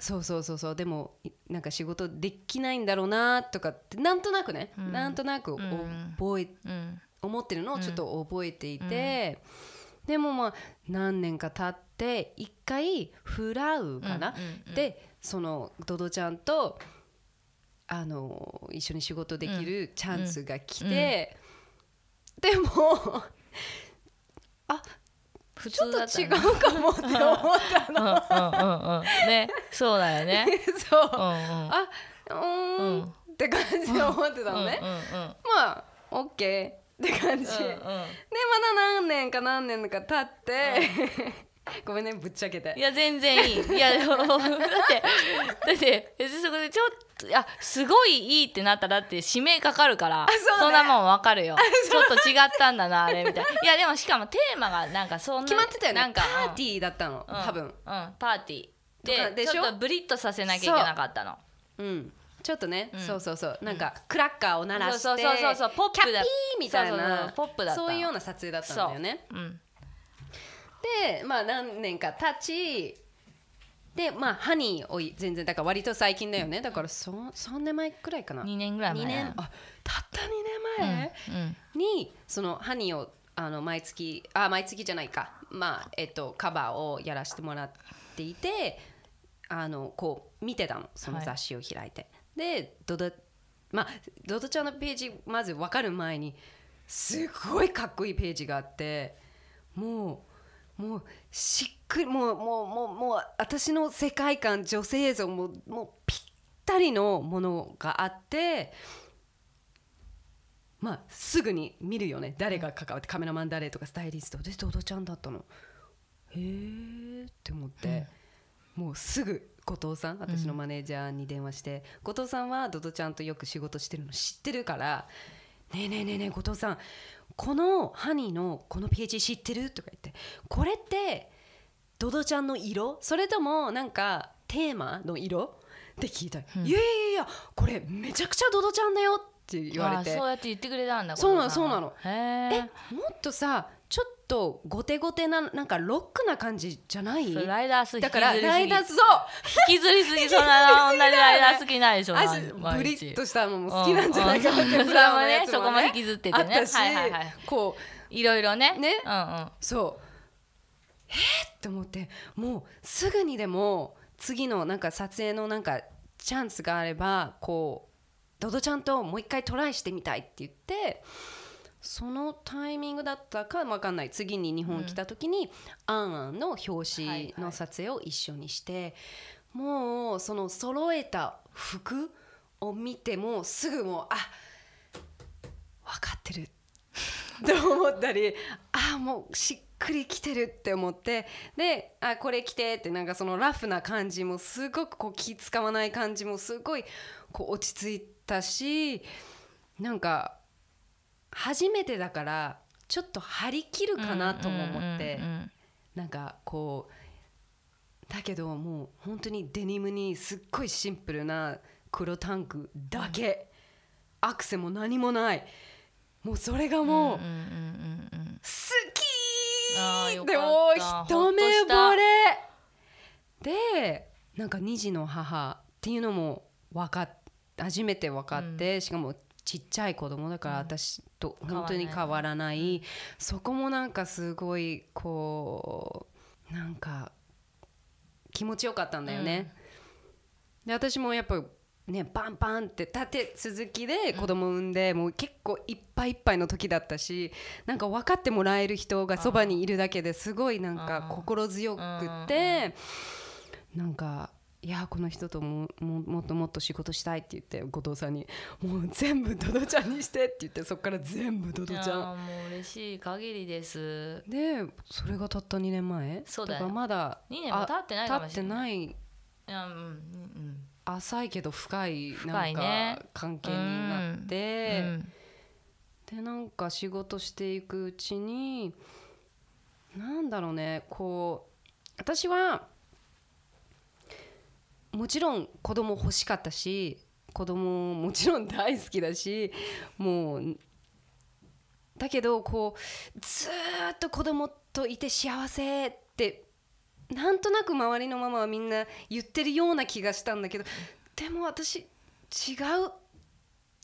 そうそうそうそうでもいなんか仕事できないんだろうなとかってなんとなくね、うん。なんとなくん。覚えうん思ってるのをちょっと覚えていて、でもまあ何年か経って一回フラウかな、うんうんうんでそのドドちゃんとあの一緒に仕事できるチャンスが来て、でもあ普ちょっと違通だったねうかもって思ったの。うんうんうんうんねそうだよね。そう。うんうん。あうーん。って感じで思ってたのね。うんうん。まあ OK って感じ。でうんうん。まだ何年か何年か経って、ごめんねぶっちゃけて。いや全然いい。いや だってだって別にそこでちょっといやすごいいいってなったらだって指名かかるからそうね。んなもんわかるよ。ちょっと違ったんだなあれみたいな。いやでもしかもテーマがなんかそんな決まってたよね。なんかパーティーだったの、うん。多分。うん、パーティー。でちょっとブリッとさせなきゃいけなかったの。う。ん。ちょっとね、うん。そうそうそう。なんかクラッカーを鳴らしてそうそうそうそう。ポップだ。キャピーみたいな。うポップだった。そういうような撮影だったんだよね。う。ん。でまあ何年か経ちでまあハニーを全然だから割と最近だよね。だからそ3年前くらいかな。2年ぐらい前。二年。あたった2年前、うんにそのハニーをあの毎月あ毎月じゃないか。まあえっとカバーをやらせてもらっていてあのこう見てたの。その雑誌を開いて、でドドまあドドちゃんのページまず分かる前にすごいかっこいいページがあってもうもうしっくりもうもうもうもう私の世界観女性像ももうぴったりのものがあってまあすぐに見るよね。誰が関わってカメラマン誰とかスタイリスト。でドドちゃんだったの。へえって思って、もうすぐ後藤さん私のマネージャーに電話して、後藤さんはドドちゃんとよく仕事してるの知ってるから「ねえねえねえねえ後藤さんこのハニーのこのページ知ってる?」とか言って「これってドドちゃんの色？それともなんかテーマの色?」って聞いたら「いやいやいやこれめちゃくちゃドドちゃんだよ」って言われて。あそうやって言ってくれたんだそうなのそうなの。へええもっとさとゴテゴテななんかロックな感じじゃない？ライダースだからずりすぎ。ライダースそう！引きずりすぎそんな同じライダー好きないでしょブリッとしたのも好きなんじゃない？かなってブラウンのやつそれもねそこも引きずっててね。はいはいはい。こう。いろいろね。ね。うんうん。そう。えー、って思って。もうすぐにでも次のなんか撮影のなんかチャンスがあればこうドドちゃんともう一回トライしてみたいって言ってそのタイミングだったか分かんない。次に日本来た時に「あんあん」の表紙の撮影を一緒にして、もうその揃えた服を見てもすぐもうあ分かってる。って思ったりあもうしっくりきてるって思ってであこれ着てってなんかそのラフな感じもすごくこう気使わない感じもすごいこう落ち着いたしなんか初めてだからちょっと張り切るかなとも思ってうんうんうんなんかこうだけどもう本当にデニムにすっごいシンプルな黒タンクだけ、アクセも何もない。もうそれがもう、うんうんうんうん好きでもう一目惚れ。でなんか2児の母っていうのも分かっ初めて分かって、しかもちっちゃい子供だから私と本当に変わらない。そこもなんかすごいこうなんか気持ちよかったんだよね。で私もやっぱねバンバンって立て続きで子供産んで、もう結構いっぱいいっぱいの時だったしなんか分かってもらえる人がそばにいるだけですごいなんか心強くってなんかいやこの人ともももっともっと仕事したいって言って後藤さんにもう全部ドドちゃんにしてって言ってそこから全部ドドちゃん。ーもう嬉しい限りです。でそれがたった2年前？そうだよ。からまだ2年も経ってないかもしれない。経ってないうんうん。浅いけど深いなんかね。関係になって、うん。でなんか仕事していくうちになんだろうねこう私はもちろん子供欲しかったし子供ももちろん大好きだしもうだけどこうずっと子供といて幸せってなんとなく周りのママはみんな言ってるような気がしたんだけどでも私違う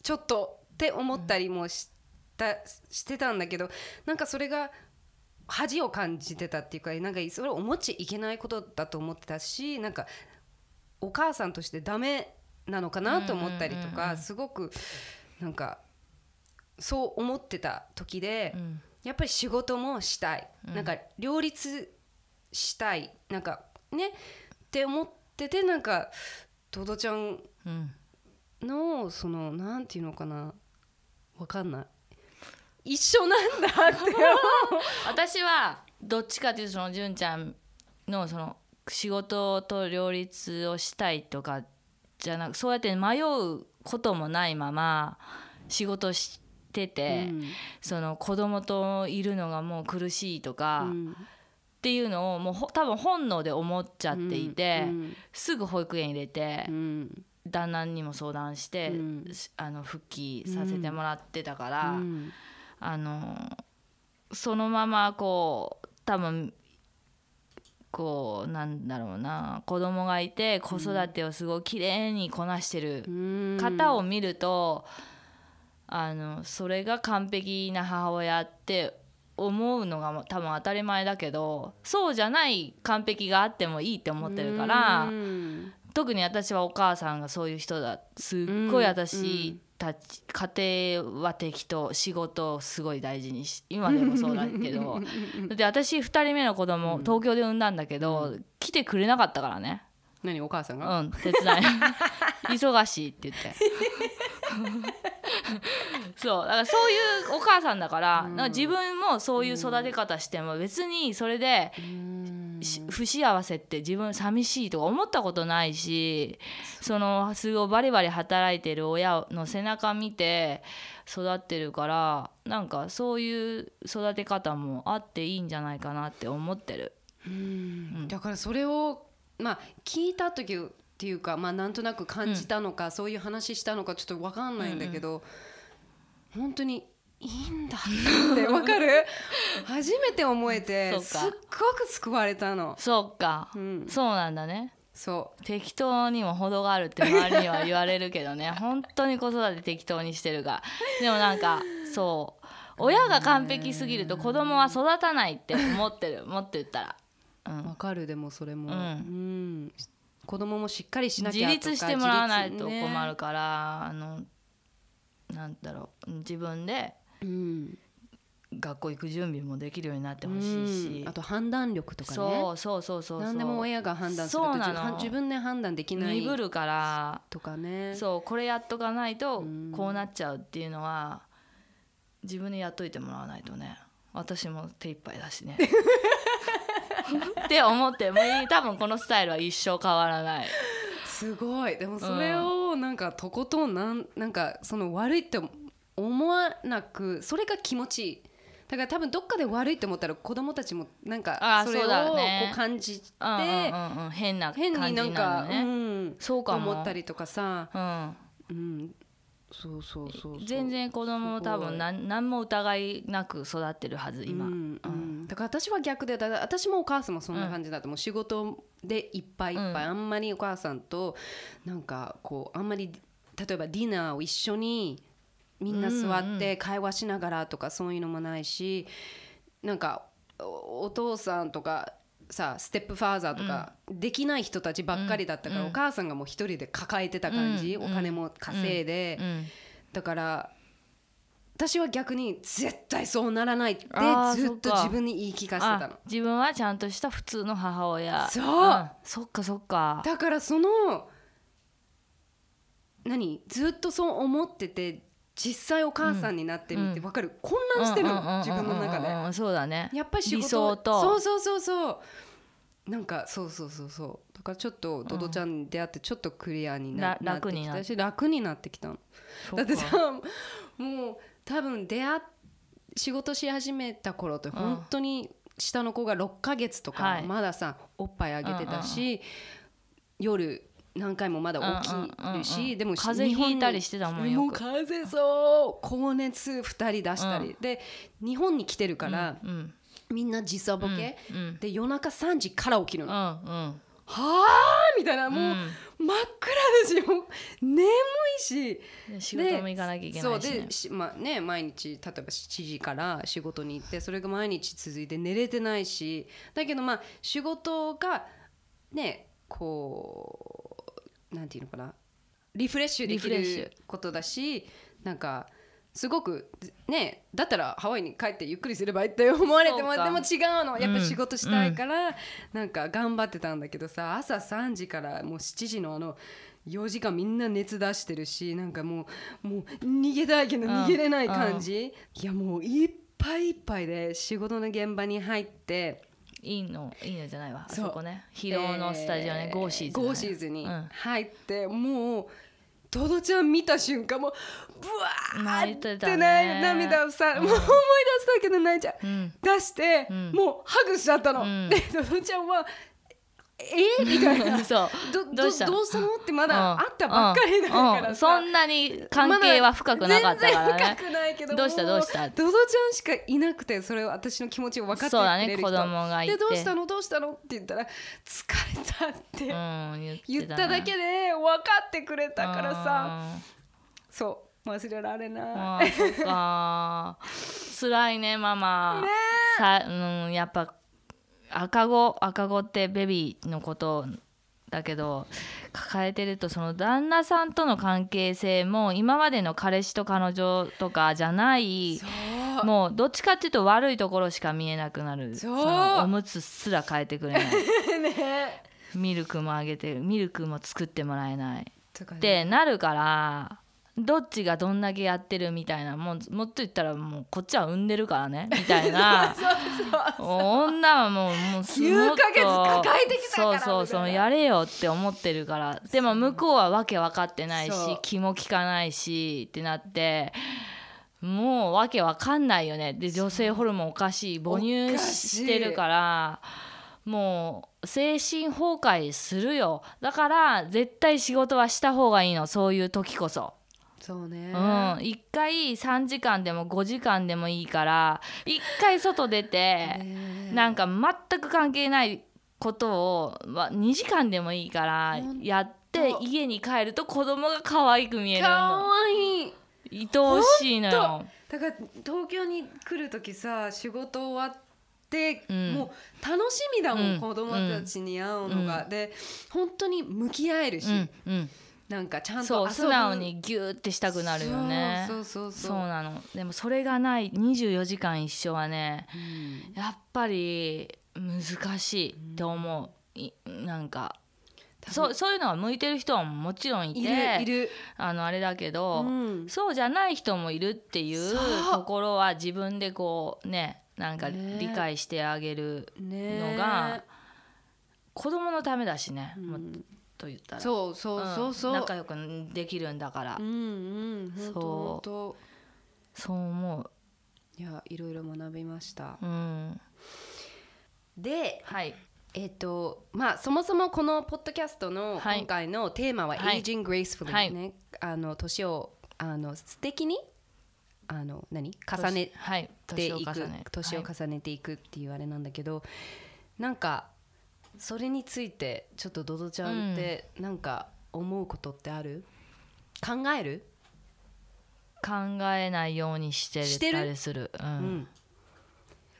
ちょっとって思ったりもした、してたんだけどなんかそれが恥を感じてたっていうかなんかそれを思っちゃいけないことだと思ってたしなんかお母さんとしてダメなのかなと思ったりとかすごくなんかそう思ってた時で、うん。やっぱり仕事もしたい、なんか両立したい。なんかねって思っててなんかトドちゃん。のそのなんていうのかなわかんない。一緒なんだって。私はどっちかっていうとその純ちゃんのその仕事と両立をしたいとかじゃなくそうやって迷うこともないまま仕事してて、うん。その子供といるのがもう苦しいとか、っうん。ていうのをもうほ多分本能で思っちゃっていて、うん。すぐ保育園入れて、うん。旦那にも相談して、うん。しあの復帰させてもらってたから、うん。あのそのままこう多分こうなんだろうな子供がいて子育てをすごい綺麗にこなしてるうん。方を見ると、あのそれが完璧な母親って思うのが多分当たり前だけどそうじゃない完璧があってもいいって思ってるから。うん。特に私はお母さんがそういう人だ。すっごい私たち、家庭は適当仕事をすごい大事にし今でもそうだけど。だって私2人目の子供東京で産んだんだけど、来てくれなかったからね。何お母さんうがん手伝い 忙しいって言って。そうだからそういうお母さんだから,、なんか自分もそういう育て方しても別にそれで、し不幸せって自分寂しいとか思ったことないしそのすごいバリバリ働いてる親の背中見て育ってるからなんかそういう育て方もあっていいんじゃないかなって思ってる。うん。だからそれをまあ聞いた時っていうかまあなんとなく感じたのか、そういう話したのかちょっと分かんないんだけど、本当にいいんだって 分かる？初めて思えてすっごく救われたの。そうか、うん。そうなんだね。そ適当にも程があるって周りには言われるけどね。本当に子育て適当にしてるが。でもなんかそう。親が完璧すぎると子供は育たないって思ってる。もっと言ったら、うう分ん、かるでもそれも、うん。うん子供もしっかりしな自きゃとか立してもらわないと困るから、あのなんだろう自分でうん。学校行く準備もできるようになってほしいし、うん。あと判断力とかね。そうそうそうそう何でも親が判断すると自自分で判断できない鈍るから。とかね。そうこれやっとかないとうん。こうなっちゃうっていうのは自分でやっといてもらわないとね。私も手一杯だしね って思ってもう多分このスタイルは一生変わらない。すごい。でもそれをなんかとことんなんなんかその悪いって思わなくそれが気持ちいい。だから多分どっかで悪いって思ったら子供たちもなんかそれをこう感じて変な感じ変になんなかうんそうかも。思ったりとかさ。うん。うんそうそうそう全然子供も多分何何も疑いなく育ってるはず今、うん。うん、だから私は逆でだ私もお母さんもそんな感じだった、もう。仕事でいっぱいいっぱい、あんまりお母さんとなんかこうあんまり例えばディナーを一緒にみんな座って会話しながらとかそういうのもないしなんかおお父さんとかさステップファーザーとかできない人たちばっかりだったから、お母さんがもう一人で抱えてた感じ、うん。お金も稼いで、うん。だから私は逆に絶対そうならないってずっと自分に言い聞かせてたの。あ自分はちゃんとした普通の母親。そうん。そっかそっか。だからその何？ずっとそう思ってて実際お母さんになってみて分かる、混乱してるの自分の中で。そうだね。やっぱり仕事と。そうそうそうそう。なんかそうそうそうそう。だからちょっとドドちゃんに出会ってちょっとクリアにな,、ってき楽になた。し楽になってきたの。だってさもう多分出会っ仕事し始めた頃って本当に下の子が6ヶ月とかはい。まださおっぱいあげてたし、夜何回もまだ起きるうんうんうんうんしでも風邪ひいたりしてたもんよく。もう風邪そう。高熱2人出したり、で日本に来てるから、うんみんな時差ボケ、うんで夜中3時から起きるの、うんうん。はあみたいな。もう、真っ暗だしもう眠いし。で仕事も行かなきゃいけないし、そうねで、しまあね、毎日例えば7時から仕事に行ってそれが毎日続いて寝れてないし。だけどまあ仕事がねこうなんていうのかな？リフレッシュできることだしなんかすごくねだったらハワイに帰ってゆっくりすればいいって 思われてもでも違うの。やっぱ仕事したいから、なんか頑張ってたんだけどさ朝3時からもう7時のあの4時間みんな熱出してるしなんかもうもう逃げたいけどうん。逃げれない感じ、いやもういっぱいいっぱいで仕事の現場に入っていいのいいのじゃないわ。あそこね。疲労のスタジオね、えーゴーシーズ、ね、ゴーシーズにうん。入って、もうトドちゃん見た瞬間もうブワー泣いっててたね。ね涙をさ、うん。もう思い出したけど泣いちゃう、うん。出して、うん。もうハグしちゃったの、うん。でトドちゃんはえ？みたいな。そう。どどうした？どうしたのってまうん。だ会ったばっかりだからさ、うん。うん。そんなに関係は深くなかったからね。深くないけどどうした？もどうした？ドドちゃんしかいなくてそれを私の気持ちを分かってくそうだね。子供がいて。でどうしたの？どうしたの？って言ったら疲れたって、うん言言っただけで分かってくれたからさ。うんそう。忘れられない。あ辛いねママ。さ、うん、やっぱ赤子赤子ってベビーのことだけど抱えてるとその旦那さんとの関係性も今までの彼氏と彼女とかじゃないもうどっちかっていうと悪いところしか見えなくなる。そう。のおむつすら変えてくれない。ね。ミルクもあげてミルクも作ってもらえない。ってなるからどっちがどんだけやってるみたいなもうもっと言ったらもうこっちは産んでるからね みたいな。女はもうもうす9もっとヶ月抱えてきたからそうそうそうやれよって思ってるから。でも向こうはわけ分かってないし気も利かないしってなってもうわけわかんないよね。で女性ホルモンおかしい母乳してるからもう精神崩壊するよ。だから絶対仕事はした方がいいの。そういう時こそ。そうね。うん、1回3時間でも5時間でもいいから1回外出てねなんか全く関係ないことをま2時間でもいいからやって家に帰ると子供が可愛く見えるかの。わいい。愛おしいのよ。だから東京に来る時さ仕事終わって、うん。もう楽しみだもん、うん。子供たちに会うのが、で本当に向き合えるし、うん。うん、なんかちゃんと素直にギューってしたくなるよね。そうそうそうそう。なの。でもそれがない24時間一緒はねうん。やっぱり難しいと思う、いなんかそうそういうのが向いてる人はもちろんいているいる、あのあれだけど、うん。そうじゃない人もいるっていうところは自分でこうねなんかね。理解してあげるねのが子供のためだしね、うんと言ったら。そうそうそうそう、ん仲良くできるんだから、うんうん本当本当。そう思いやいろいろ学びました。ううん。ではい。えっ、とまあそもそもこのポッドキャストのはい。今回のテーマははい。Aging Gracefully ね、あの年をあの素敵にあの何？重ねはい。ていく。年を重ね年をはい重ねていくっていうあれなんだけど、なんかそれについてちょっとドドちゃんってなんか思うことってある？考える、考えないようにしてたりする。う、うん。ん、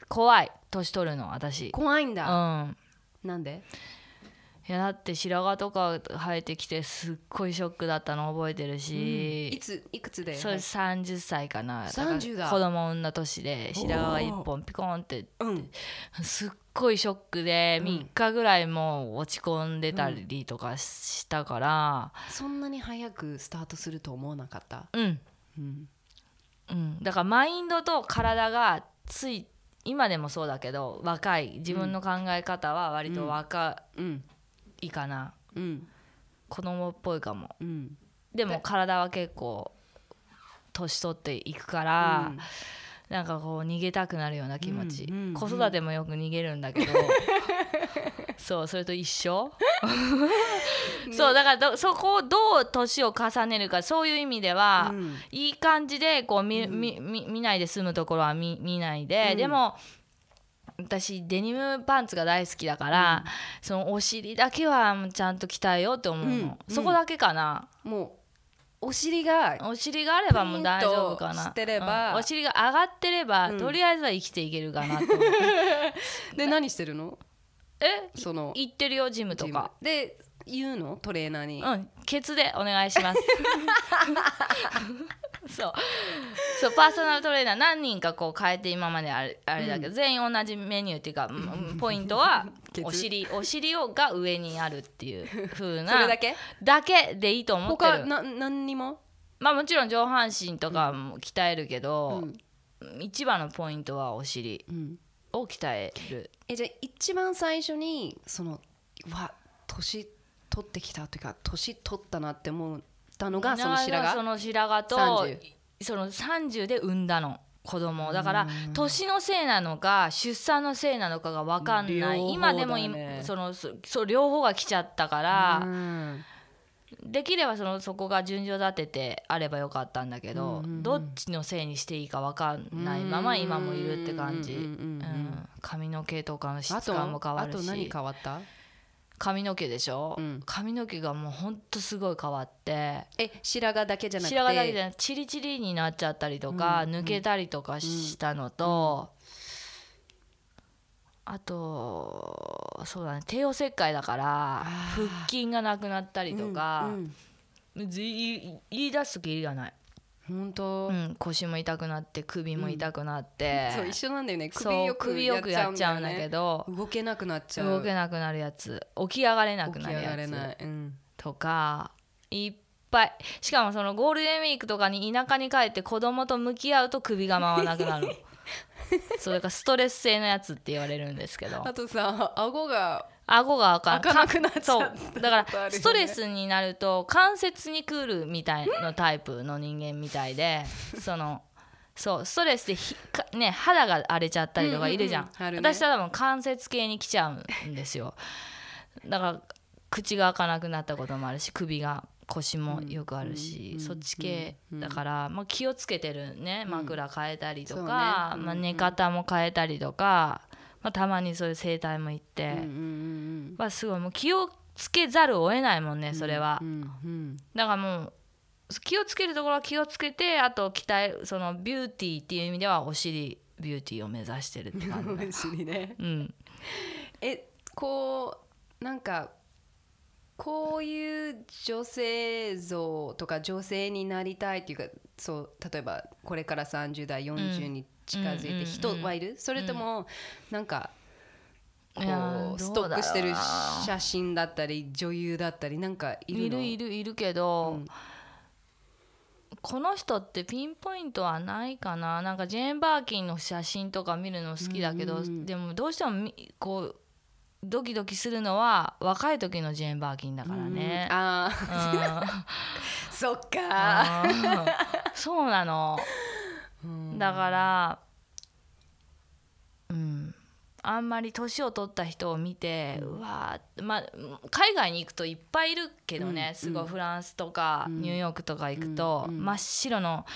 怖い。年取るの私。怖いんうだ、ん。なんで？いやだって白髪とか生えてきてすっごいショックだったの覚えてるし、いついくつでそれ30歳かな。から30だ。子供産んだ年で白髪が1本ピコンってうん。すっごいショックでうん。3日ぐらいもう落ち込んでたりとかしたから。そんなに早くスタートすると思わなかった、うん、うん。うん、だからマインドと体がつい今でもそうだけど若い自分の考え方は割と若うん。いかな、うん。子供っぽいかも。うん。でも体は結構年取っていくから、うんなんかこう逃げたくなるような気持ち、うんうん子育てもよく逃げるんだけど。そうそれと一緒？そうだからどそこをどう年を重ねるかそういう意味では、うん。いい感じでこう見,、見見見ないで済むところは見見ないで、うん。でも私デニムパンツが大好きだから、そのお尻だけはちゃんと鍛えようって思うの、うん。そこだけかな、もうお尻がお尻があればもう大丈夫かな。プリンとしてれば。うん。お尻が上がってれば、うん。とりあえずは生きていけるかなと で何してるの？え？その行ってるよジムとか。で言うの？トレーナーに、うん。ケツでお願いします そう。そうパーソナルトレーナー何人かこう変えて今まであれあれだけど、全員同じメニューっていうかうんポイントは お尻お尻をが上にあるっていう風なそれだけ？だけでいいと思ってる。他な何にも、まあもちろん上半身とかも鍛えるけど、うん。一番のポイントはお尻うん、を鍛える。えじゃあ一番最初にそのうわ年取ってきたというか年取ったなって思ったのがその白髪その白髪と30その30で産んだの子供をだから年のせいなのか出産のせいなのかが分かんない、両方今でもそのそ両方が来ちゃったから、うん。できればそのそこが順序立ててあればよかったんだけど、どっちのせいにしていいか分かんないまま今もいるって感じ、うんうんうんうん髪の毛とかのあ質と感も変わるあと何し変わった？髪の毛でしょ、うん。髪の毛がもうほんとすごい変わって。え白髪だけじゃなくて？白髪だけじゃなくてチリチリになっちゃったりとか、抜けたりとかしたのと、あとそうだね。帝王切開だから腹筋がなくなったりとか、言い出すときりがない、本当、うん、腰も痛くなって首も痛くなって、そう一緒なんだよね。首よくやっちゃうんだけどど動けなくなっちゃう。動けなくなるやつ。起き上がれなくなるやつ。うん、とかいっぱい。しかもそのゴールデンウィークとかに田舎に帰って子供と向き合うと首が回らなくなるの。それからストレス性のやつって言われるんですけど。あとさ顎が顎が開かなくなっちゃうそう。だからストレスになると関節にくるみたいなタイプの人間みたいで そのそうストレスでひか、ね、肌が荒れちゃったりとかいるじゃん,、うんうんうん。私は多分関節系に来ちゃうんですよ。だから口が開かなくなったこともあるし首が腰もよくあるし、そっち系だから、まあ、気をつけてるね。枕変えたりとか、そうね。まあ、寝方も変えたりとか、まあ、たまにそういう整体も行って。うんうんはすごいもう気をつけざるを得ないもんねそれは、うんうんうん。だからもう気をつけるところは気をつけてあと鍛えるそのビューティーっていう意味ではお尻ビューティーを目指してるって感じうん お尻ね。うん。えこうなんかこういう女性像とか女性になりたいっていうかそう例えばこれから30代40に近づいて人はいる、それともなんかこうストックしてる写真だったり女優だったりなんかいるの？いるいるいるけど、うん。この人ってピンポイントはないかな。なんかジェーン・バーキンの写真とか見るの好きだけど、でもどうしてもみこうドキドキするのは若い時のジェーン・バーキンだからね。あうん。あ そっか。そうなの、だからうん。あんまり年を取った人を見て、うわーまあ海外に行くといっぱいいるけどね、すごいフランスとかニューヨークとか行くと、真っ白の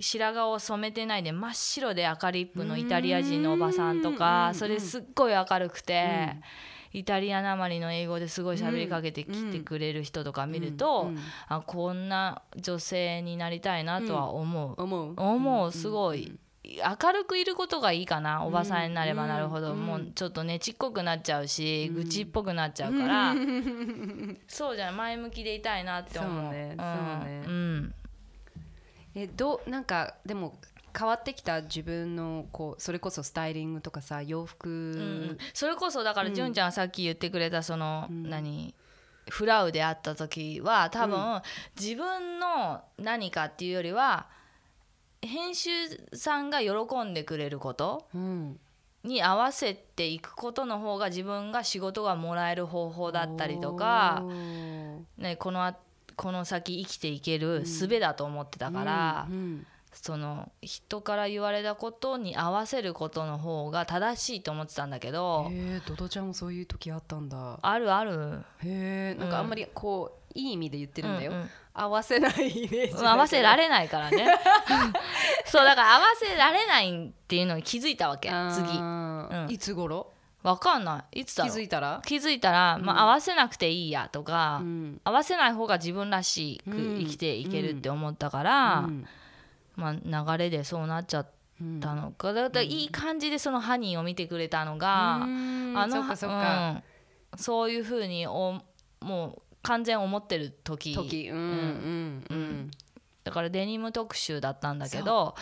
白髪を染めてないで真っ白で赤リップのイタリア人のおばさんとか、それすっごい明るくて。イタリアなまりの英語ですごい喋りかけてきてくれる人とか見ると、あこんな女性になりたいなとは思う、思う。思うすごい、明るくいることがいいかなおばさんになればなるほど、もうちょっとねちっこくなっちゃうし、愚痴っぽくなっちゃうから、そうじゃない前向きでいたいなって思う。そうねん。そうね。うん。えどうなんかでも変わってきた自分のこうそれこそスタイリングとかさ洋服、うんそれこそだから純ちゃんがさっき言ってくれたその、何？フラウであった時は多分、自分の何かっていうよりは編集さんが喜んでくれることうん。に合わせていくことの方が自分が仕事がもらえる方法だったりとかね、このあこの先生きていける術だと思ってたから、うんその人から言われたことに合わせることの方が正しいと思ってたんだけど、へえドドちゃんもそういう時あったんだ。あるある。へえんかあんまりこういい意味で言ってるんだよ、うんうん。合わせないイメージ合わせられないからね。そうだから合わせられないっていうのに気づいたわけあ次。ーうん。いつ頃？わかんない。いつだ気ろう？づいたら？気づいたら、まあ、合わせなくていいやとか、うん。合わせない方が自分らしくうん生きていけるって思ったから、うんまあ、流れでそうなっちゃったのか、だからいい感じでそのハニーを見てくれたのが、うん。あのそうん。そういうふうにおもう完全思ってる時。時。うんうんうん。だからデニム特集だったんだけど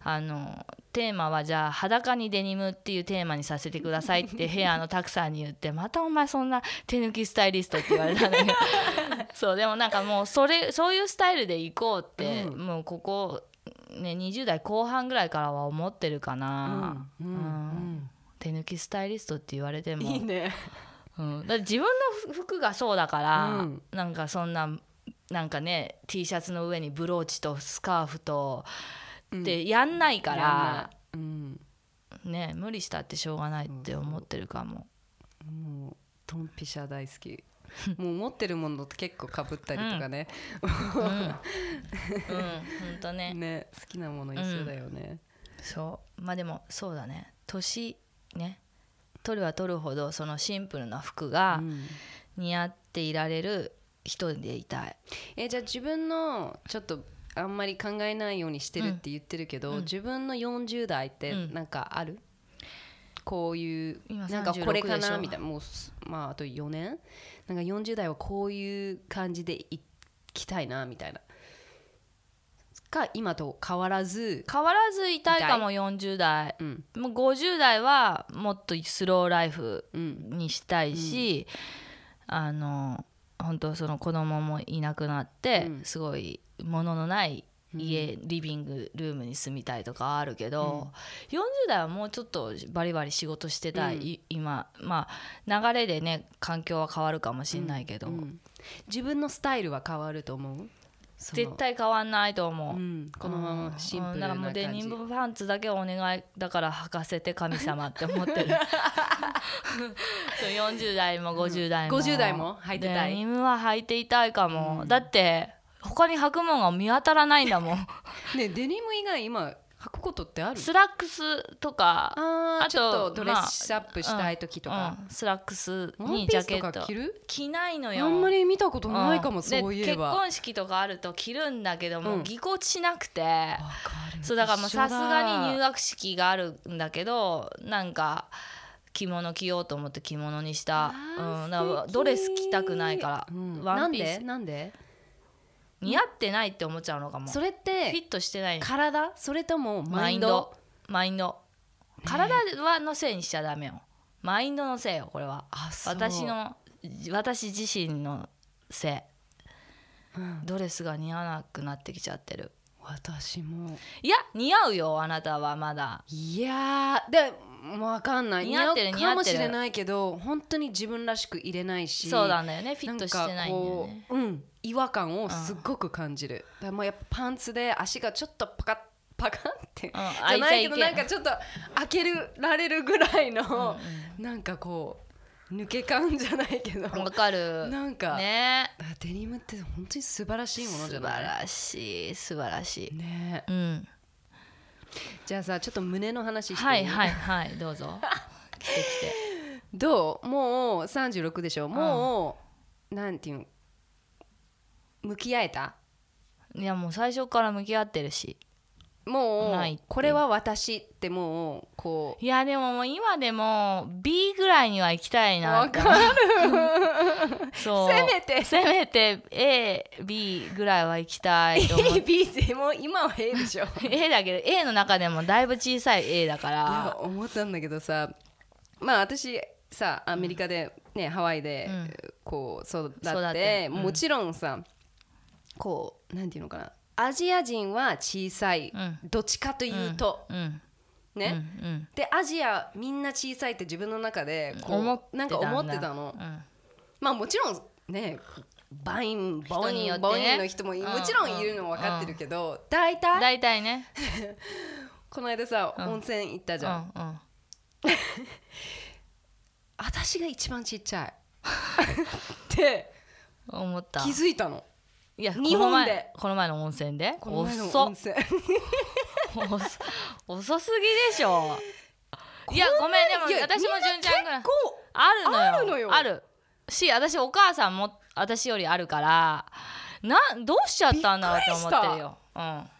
あのテーマはじゃあ裸にデニムっていうテーマにさせてくださいって ヘアのたくさんに言ってまたお前そんな手抜きスタイリストって言われたんだけどそうでもなんかもうそれそういうスタイルでいこうって、もうここね20代後半ぐらいからは思ってるかな、うんうん手抜きスタイリストって言われても。いいね。うん、だ自分の服がそうだから、うん。なんかそんななんかね T シャツの上にブローチとスカーフとってやんないから、うん。ね無理したってしょうがないって思ってるかも、もうドンピシャ大好き もう持ってるものと結構かぶったりとかね、うん。ほん。とね。ね好きなもの一緒だよね、そう。まあでもそうだね。年ね。取るは取るほどそのシンプルな服がうん。似合っていられる人でいたい、えじゃあ自分のちょっとあんまり考えないようにしてるって言ってるけど、自分の40代ってうん。なんかある、こういう今なんかこれか36でしょ。なみたいなもうすまああと4年。なんか40代はこういう感じでいきたいなみたいな。か今と変わらず、変わらずいたいかも40代。うん。もう50代はもっとスローライフうん。にしたいし、あの本当その子供もいなくなって、うん。すごい物のない家、リビングルームに住みたいとかあるけど、40代はもうちょっとバリバリ仕事してたい、うん。い今。まあ流れでね環境は変わるかもしれないけど、うん。自分のスタイルは変わると思う？絶対変わんないと思う。うん、このままシンプルなうん。だからもう感じ、デニムパンツだけお願いだから履かせて神様って思ってる。そう40代も50代も、うん50代も履いてたい。デニムは履いていたいかも、だって他に履くもんが見当たらないんだもん。ねデニム以外今履くことってある？スラックスとかあとちょっとドレスアップしたい時とか、うんスラックスにジャケット。か着る？着ないのよ。あんまり見たことないかも、うんそういえば。で結婚式とかあると着るんだけども、うん。ぎこちしなくて、わかる。そうだからもうさすがに入学式があるんだけどなんか着物着ようと思って着物にした、うん、ドレス着たくないから、うんワンピース。なんで？なんで？似合ってないって思っちゃうのかも。それっフィてットしてない体？それともママインド？インド。マインド。体はのせいにしちゃダメよ。マインドのせいよこれは。私の私自身のせい。うん。ドレスが似合わなくなってきちゃってる。私も。いや似合うよあなたはまだ。いやーでわかんない。似合ってる似合ってる。しれないけど本当に自分らしく入れないしそうなんだよね。フィットしてないんだよんかね。こううん。違和感をすっごく感じる、だからもうやっぱパンツで足がちょっとパカッ パカンって、じゃないけどなんかちょっと開けるられるぐらいの、なんかこう抜け感じゃないけどわかる。なんか、ね。デニムって本当に素晴らしいものじ素ゃない？晴らしい素晴らしい。ね。うんじゃあさちょっと胸の話してはいはいはいどうぞ。来て来て。どう？もう36でしょ。もう、なんていうの？向き合えた？いやもう最初から向き合ってるしもうこれは私ってもうこう。いやでももう今でも B ぐらいには行きたいなわかそう。せめて。せめて AB ぐらいは行きたいと思 う AB でも今は A でしょ。A だけど A の中でもだいぶ小さい A だから。思ったんだけどさ。まあ私さアメリカで、ねハワイで、うん。こう育ってもちろんさこうなんていうのかなアジア人は小さい、うん。どっちかというと、うん。ね、うん。うん。でアジアみんな小さいって自分の中でこうなんか思ってたの、うん。まあもちろんねバインボ人によってね。ニーボの人もいうん。もちろんいるの分かってるけど、大体大体ね。この間さ、うん。温泉行ったうじゃん、ん。うん。私が一番ちっちゃい。って思った。気づいたのいや日本で。この前この温泉で。この前の遅温泉。遅遅すぎでしょ。いやごめんでも私も純ちゃんぐらい。あるのよ。あるのよ。ある。し私お母さんも私よりあるからなどうしちゃったんだろうって思ってるよ、うん、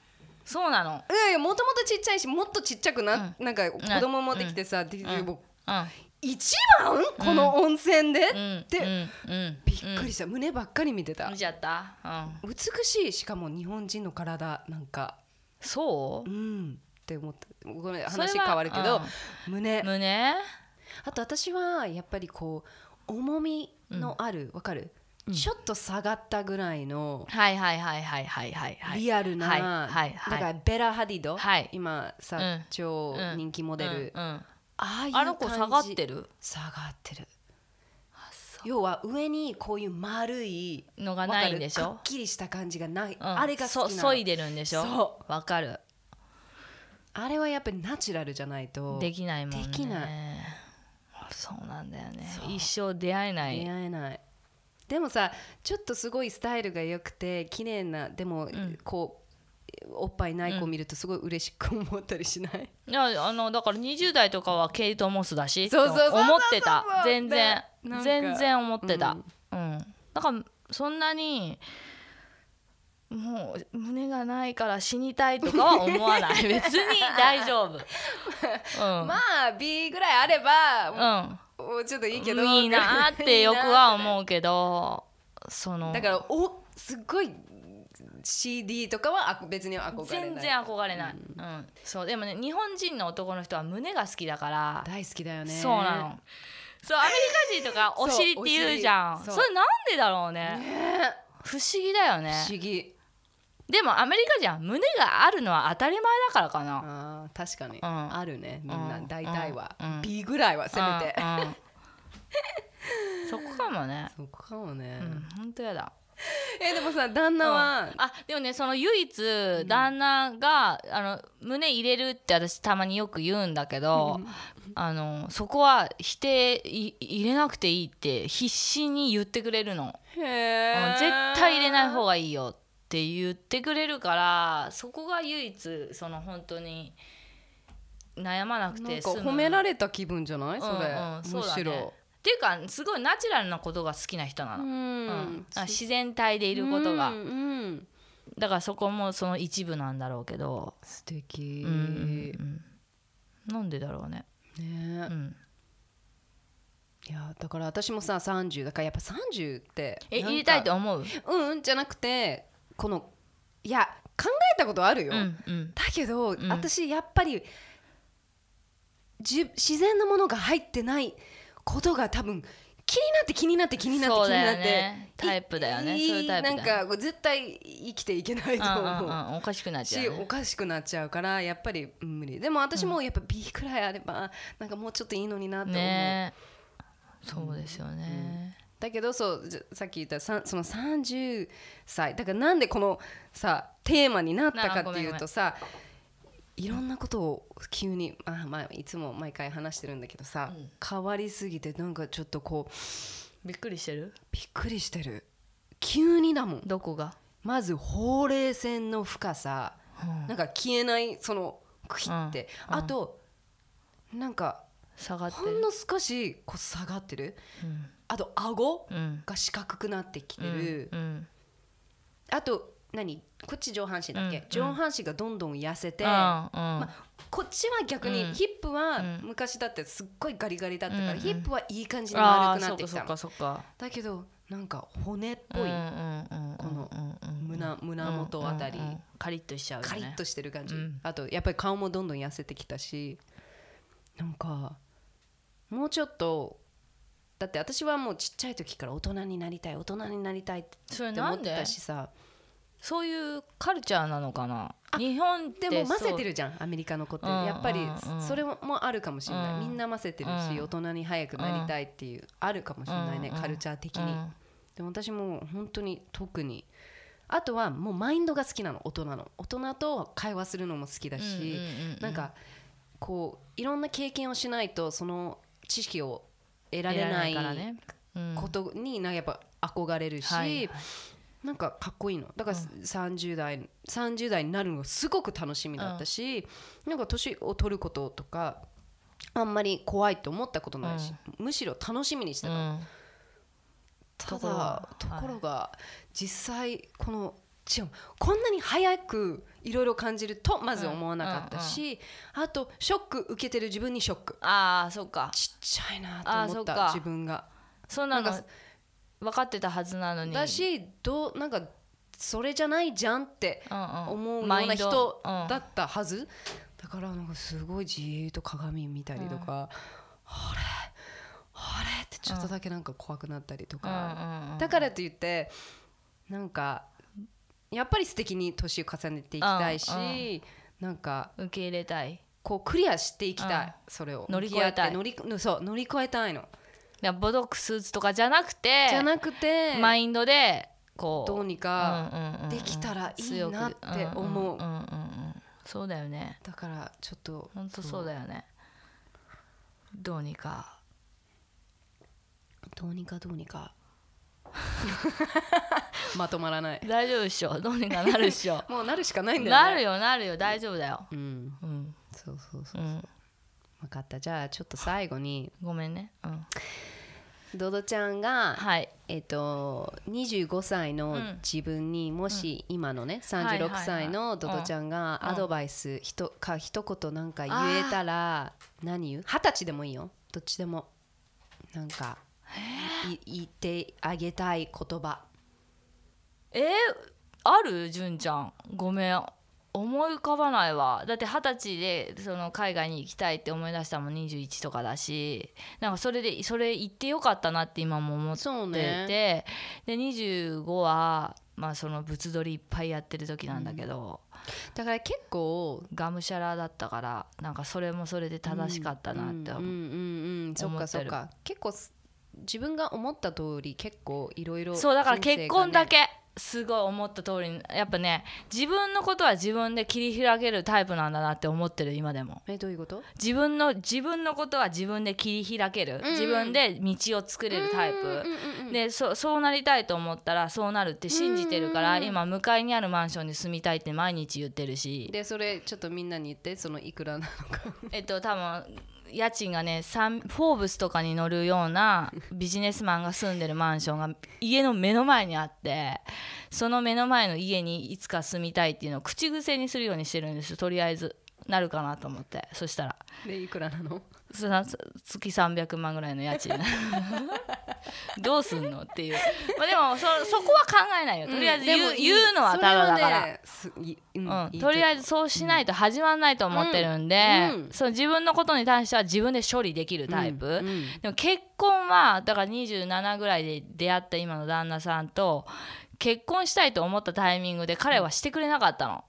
そうなの。いやいやもともとちっちゃいしもっとちっちゃくな,、うなんか子供もできてさ、でん。もううん一番？この温泉で、うん。で、うん。うん。びっくりした、胸ばっかり見てた。見ちゃった、うん、美しいしかも日本人の体なんか。そう？うん。って思った。ごめん話変わるけど、胸。胸？あと私はやっぱりこう重みのあるわ、かる、ちょっと下がったぐらいのはいはいはいはいはいはいはい。リアルな、はいはいはいだからベラ・ハディド、はい。今さ、うん。超人気モデル、ああいうあの子下がってる？下がってる。要は上にこういう丸いのがないんでしょくっきりした感じがない、うん。あれが好きそそいでるんでしょ？そわかる。あれはやっぱりナチュラルじゃないとできないもんね。できない。あそうなんだよね。一生出会えない。出会えない。でもさちょっとすごいスタイルが良くて綺麗なでも、ん。こうおっぱいない子見るとすごい嬉しく思ったりしない、いやあのだから20代とかはケイト・モスだしそうそうそう思ってた。全然全然思ってた。うん。うん、だからそんなにもう胸がないから死にたいとかは思わない。別に大丈夫。うん、まあ B ぐらいあれば、もうちょっといいけど。いいなってよくは思うけどそのだからおすっごい CD とかはあ別に憧れない全然憧れない、うん。そうでもね日本人の男の人は胸が好きだから。大好きだよね。そうなの。そうアメリカ人とか お尻って言うじゃん。それなんでだろうね。ね。不思議だよね。不思議。でもアメリカ人は胸があるのは当たり前だからかな。あー確かに、ん。あるねみんな、うん。大体は、うん。B ぐらいはせめて、うん。うん。そこかもね。そこかもね、うん本当やだ えでもさ旦那は、あでもねその唯一旦那が、あの胸入れるって私たまによく言うんだけど、あのそこは否定い入れなくていいって必死に言ってくれるの、絶対入れない方がいいよって言ってくれるからそこが唯一その本当に悩まなくて済む。か褒められた気分じゃない？それ、うんうんむしろっていうかすごいナチュラルなことが好きな人なうの、うん。自然体でいることが、うんうんだからそこもその一部なんだろうけど、素敵、うんうんうんなんでだろうね、ね。うん、いやだから私もさ30だからやっぱ30ってえ入れたいと思う？うんじゃなくてこのいや考えたことあるよ、うんうん。だけど、ん。私やっぱりじ自然なものが入ってないことが多分気になって気になって気になって気になって、ね。タイプだよね。いそういうタイプなんか絶対生きていけないとうん思う。うんうんおかしくなっちゃしう、ね、おかしくなっちゃうからやっぱり無理。でも私もやっぱ B くらいあればなんかもうちょっといいのになって思う、ね。そうですよね、だけどそうさっき言ったその30歳だからなんでこのさテーマになったかっていうとさいろんなことを急にあ、まあ、いつも毎回話してるんだけどさ、変わりすぎてなんかちょっとこうびっくりしてる？びっくりしてる。急にだもん。どこが、まずほうれい線の深さ。うん。なんか消えないそのクイって、うん。あとなんか下がって？るほんの少しこう下がってる。うん。あと顎うん。が四角くなってきてる、うん。あと何？こっち上半身だっけ、うん。上半身がどんどん痩せて、うんまあ、こっちは逆に、うん。ヒップはうん。昔だってすっごいガリガリだったから、うんうん。ヒップはいい感じにあ丸あくなってきたの。だけどなんか骨っぽい、うんうんうんこの胸胸元あたり、うんうんうんカリッとしちゃうよね。カリッとしてる感じ、うん。あとやっぱり顔もどんどん痩せてきたしなんかもうちょっとだって私はもうちっちゃい時から大人になりたい大人になりたいって思っなんで？たしさ。そういうカルチャーなのかな？日本でも混ぜてるるじゃんアメリカの子って、うんやっぱりそれもあるかもしれない、うん。みんな混ぜてるし、うん。大人に早くなりたいっていう、あるかもしれないね、カルチャー的に、うん。でも私も本当に特に。あとはもうマインドが好きなの大人の。大人と会話するのも好きだし、うなんかこういろんな経験をしないとその知識を得られないからね。うん。ことになんかやっぱ憧れるし、はいなんかかっこいいの。だから30代、30代になるのがすごく楽しみだったし、なんか年を取ることとかあんまり怖いと思ったことないし、むしろ楽しみにしてた、うん。たところだがところが実際この違うこんなに早くいろいろ感じるとまず思わなかったし、あとショック受けてる自分にショック。ああそっか。ちっちゃいなと思ったあーそっか。自分が。そんなのなんか分かってたはずなのに。だしどうなんかそれじゃないじゃんってうんうん。思うような人うん。だったはず、だからなんかすごいじーっと鏡見たりとか、あれ？あれ？ってちょっとだけなんか怖くなったりとか、うんうんうんだからといってなんかやっぱり素敵に年を重ねていきたいし、うんなんか受け入れたい。こうクリアしていきたい、うん。それを。乗り越えたい。乗りそう乗り越えたいのボトックスとかじゃなくてじゃなくてマインドでこうどうにかできたらいいなって思う強くんんうんうんうんそうだよね。だからちょっと本当そうだよね。どうにか。どうにかどうにか。まとまらない。大丈夫っしょ？どうにかなるっしょ？もうなるしかないんだよね。なるよなるよ。大丈夫だよ。うん。うん。そうそうそう。うん分かった。じゃあちょっと最後に。ごめんね。うん。ドドちゃんが、はい。えっと25歳のうん。自分にもし今のねはいはいはい。36歳のドドちゃんがうん。アドバイスひとか一言なんか言えたら何言う？二十歳でもいいよ。どっちでも。なんかい言ってあげたい言葉。えー、ある？純ちゃん。ごめん思い浮かばないわ。だって二十歳でその海外に行きたいって思い出したのも21とかだし。なんかそれでそれ言ってよかったなって今も思ってて、ね。で25はまあその物撮りいっぱいやってる時なんだけど、だから結構がむしゃらだったからなんかそれもそれで正しかったなって思う、うんうんうんうん。そっかそっか。結構す自分が思った通り結構いろいろそうだから結婚だけすごい思った通りにやっぱね自分のことは自分で切り開けるタイプなんだなって思ってる今でも。えどういうこと？自分の自分のことは自分で切り開ける、うん。自分で道を作れるタイプ、うんうんうんうんでそそうなりたいと思ったらそうなるって信じてるから、うん。今向かいにあるマンションに住みたいって毎日言ってるし。でそれちょっとみんなに言ってそのいくらなのか。えっと多分家賃がねフォーブスとかに乗るような ビジネスマンが住んでるマンションが家の目の前にあってその目の前の家にいつか住みたいっていうのを口癖にするようにしてるんですよ。とりあえず。なるかなと思って。そしたら。でいくらなの？月300万ぐらいの家賃。どうすんのっていう、まあ、でもそそこは考えないよ。とりあえず言う,、でも言うのはただだから。ねうんうん、とりあえずそうしないと始まらないと思ってるんで、うん。うん。そう自分のことに対しては自分で処理できるタイプ、うん。うん。でも結婚はだから27ぐらいで出会った今の旦那さんと結婚したいと思ったタイミングで彼はしてくれなかったの。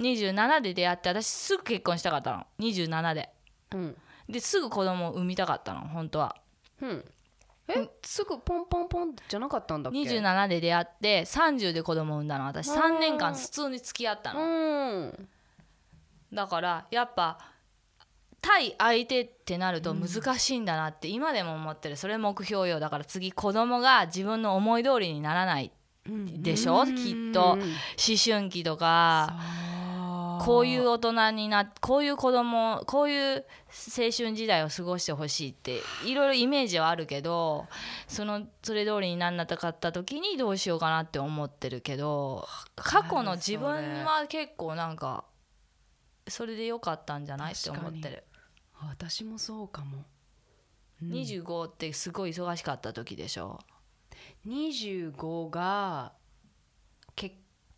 27で出会って私すぐ結婚したかったの。27で。うんですぐ子供を産みたかったの本当は。うん。え？すぐポンポンポンじゃなかったんだっけ？27で出会って30で子供を産んだの私。3年間普通に付き合ったの。うん。だからやっぱ対相手ってなると難しいんだなって今でも思ってる。それ目標よ。だから次子供が自分の思い通りにならないでしょ、きっと。思春期とかこういう大人になこういう子供こういう青春時代を過ごしてほしいっていろいろイメージはあるけどそのそれ通りになんなかった時にどうしようかなって思ってるけど過去の自分は結構なんかそれでよかったんじゃない？って思ってる。私もそうかも。25ってすごい忙しかった時でしょ？25が結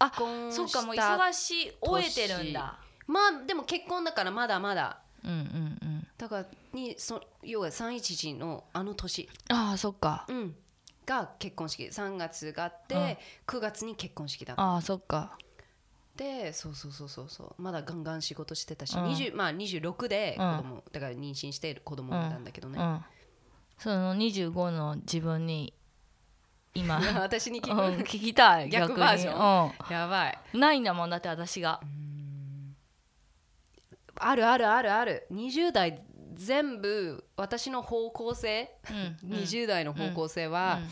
あ婚そっかもう忙しい終えてるんだ。まあでも結婚だからまだまだ。うんうんうん。だからにそ要は311のあの年、ああそっか。うん、が結婚式。3月があって、うん。9月に結婚式だああそっか。でそうそうそうそうそう。まだガンガン仕事してたし、うん。20まあ、26で子うん。供、だから妊娠して子供を産んだけどね、うん。その25の自分に今。私に聞うんく、聞きたい逆バージョうやばい。ん、ないんだもんだって私が。あるあるあるある。20代全部私の方向性、うん。20代の方向性は、うん。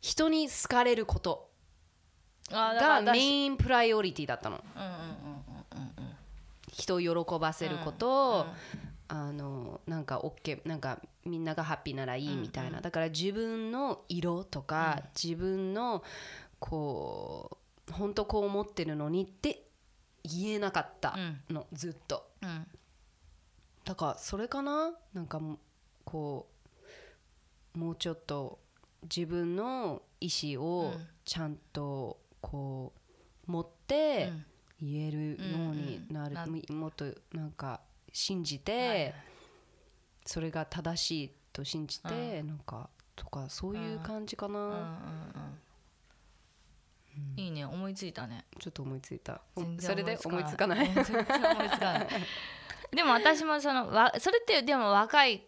人に好かれることがメ私インプライオリティだったの。うんうんうんうんうん。人を喜ばせること、あのなんか OK なんかみんながハッピーならいいみたいな、だから自分の色とか、自分のこう本当こう思ってるのにって言えなかったの、ずっと。うん。だからそれかな？なんかもうこうもうちょっと自分の意思をうん。ちゃんとこう持ってうん。言えるのになる、うんうん。ももっとなんか信じて、はいはいそれが正しいと信じて、なんかとかそういう感じかな、うん。うんうんいいね思いついたね。ちょっと思いついた。それで思いつつかない。でも私もそのわそれってでも若い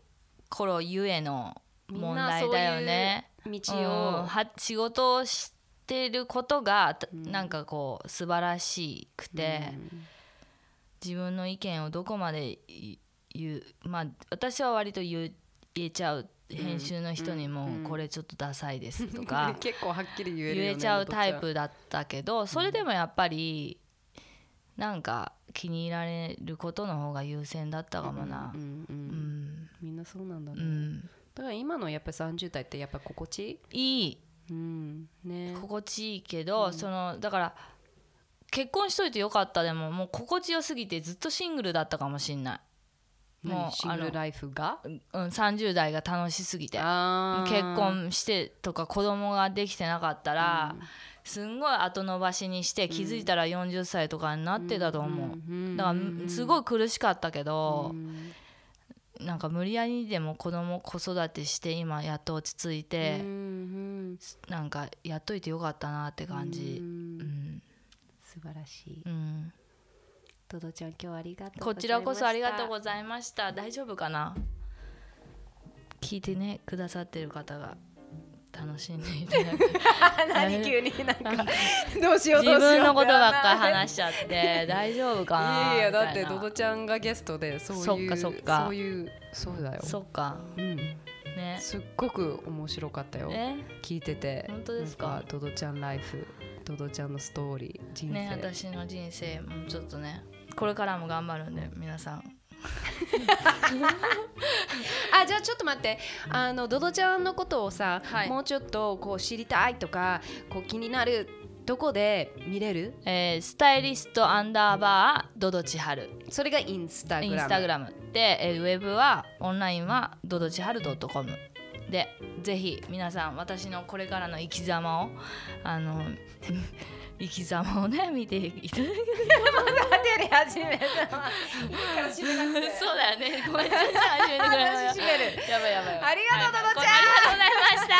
頃ゆえの問題だよね。みんなそううんは仕事をしてることが、たなんかこう素晴らしくて、自分の意見をどこまでい言うまあ私は割と言えちゃう編集の人にもこれちょっとダサいですとか 結構はっきり言えね言えちゃうタイプだったけどそれでもやっぱりなんか気に入られることの方が優先だったかもな。うんうんうんみんなそうなんだうねん。だから今のやっぱり30代ってやっぱ心地いい？いい。うん。ね。心地いいけど、そのだから結婚しといてよかったでももう心地よすぎてずっとシングルだったかもしんないもう何シングルライフが？うん、30代が楽しすぎて。結婚してとか子供ができてなかったら、すんごい後延ばしにして気づいたら40歳とかになってたと思う、うんだからすごい苦しかったけどう、ん。なんか無理やりにでも子供子育てして今やっと落ち着いてう、んなんかやっといてよかったなって感うじ、ん。うん。素晴らしい。うん、トドちゃん今日はありがとうこちらこそありがとうざございました。大丈夫かな？聞いてねくださってる方が楽しんでいただけ 何急になんか。どうしようどうしよう。自分のことばっかりし話しちゃって大丈夫かな？いやいやだってドドちゃんがゲストでそういうそっかそっか。そういうそうだよ。そっか。うん。ね。すっごく面白かったよ。え？聞いてて。本当ですかドドちゃんライフドドちゃんのストーリー人生、ね私の人生もちょっとねこれからも頑張るんで皆さん。あじゃあちょっと待って。あのドドちゃんのことをさ、はい。もうちょっとこう知りたいとかこう気になるどこで見れる？えースタイリストアンダーバードドチハル。それがインスタグラム。インスタグラム。で、えーウェブはオンラインはドドチハル .com でぜひ皆さん私のこれからの生き様をあの生き様をね見ていただける。テレ始めた。そうだよね。ごめんなさい始めてくれ話閉めるやばいやばい。ありがとうちゃんありがとうございました。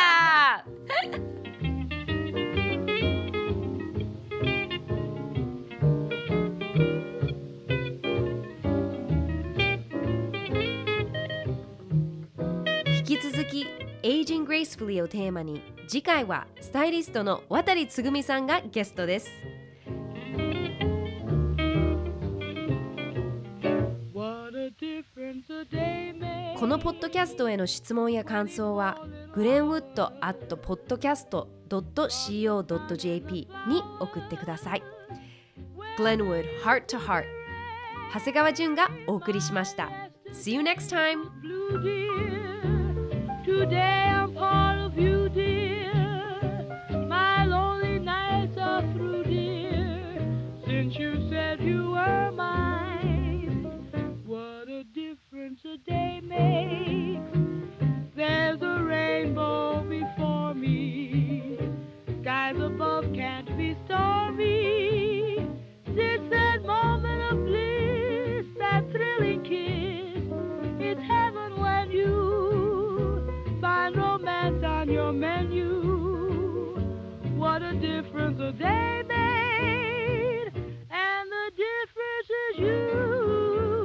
引き続き「エイジング・グレイスフリー」をテーマに次回はスタイリストの渡つぐみさんがゲストです。このポッドキャストへの質問や感想はグレンウッドアットポッドキャスト .co.jp に送ってください。Glenwood Heart to Heart 長谷川淳がお送りしました。See you next time! Today I'm part of you, dear. My lonely nights are through, dear. Since you said you were mine, what a difference a day makes. There's a rainbow before me. Skies above can't be stormy. Since that moment of bliss, find romance on your menu. What a difference a day made, and the difference is you.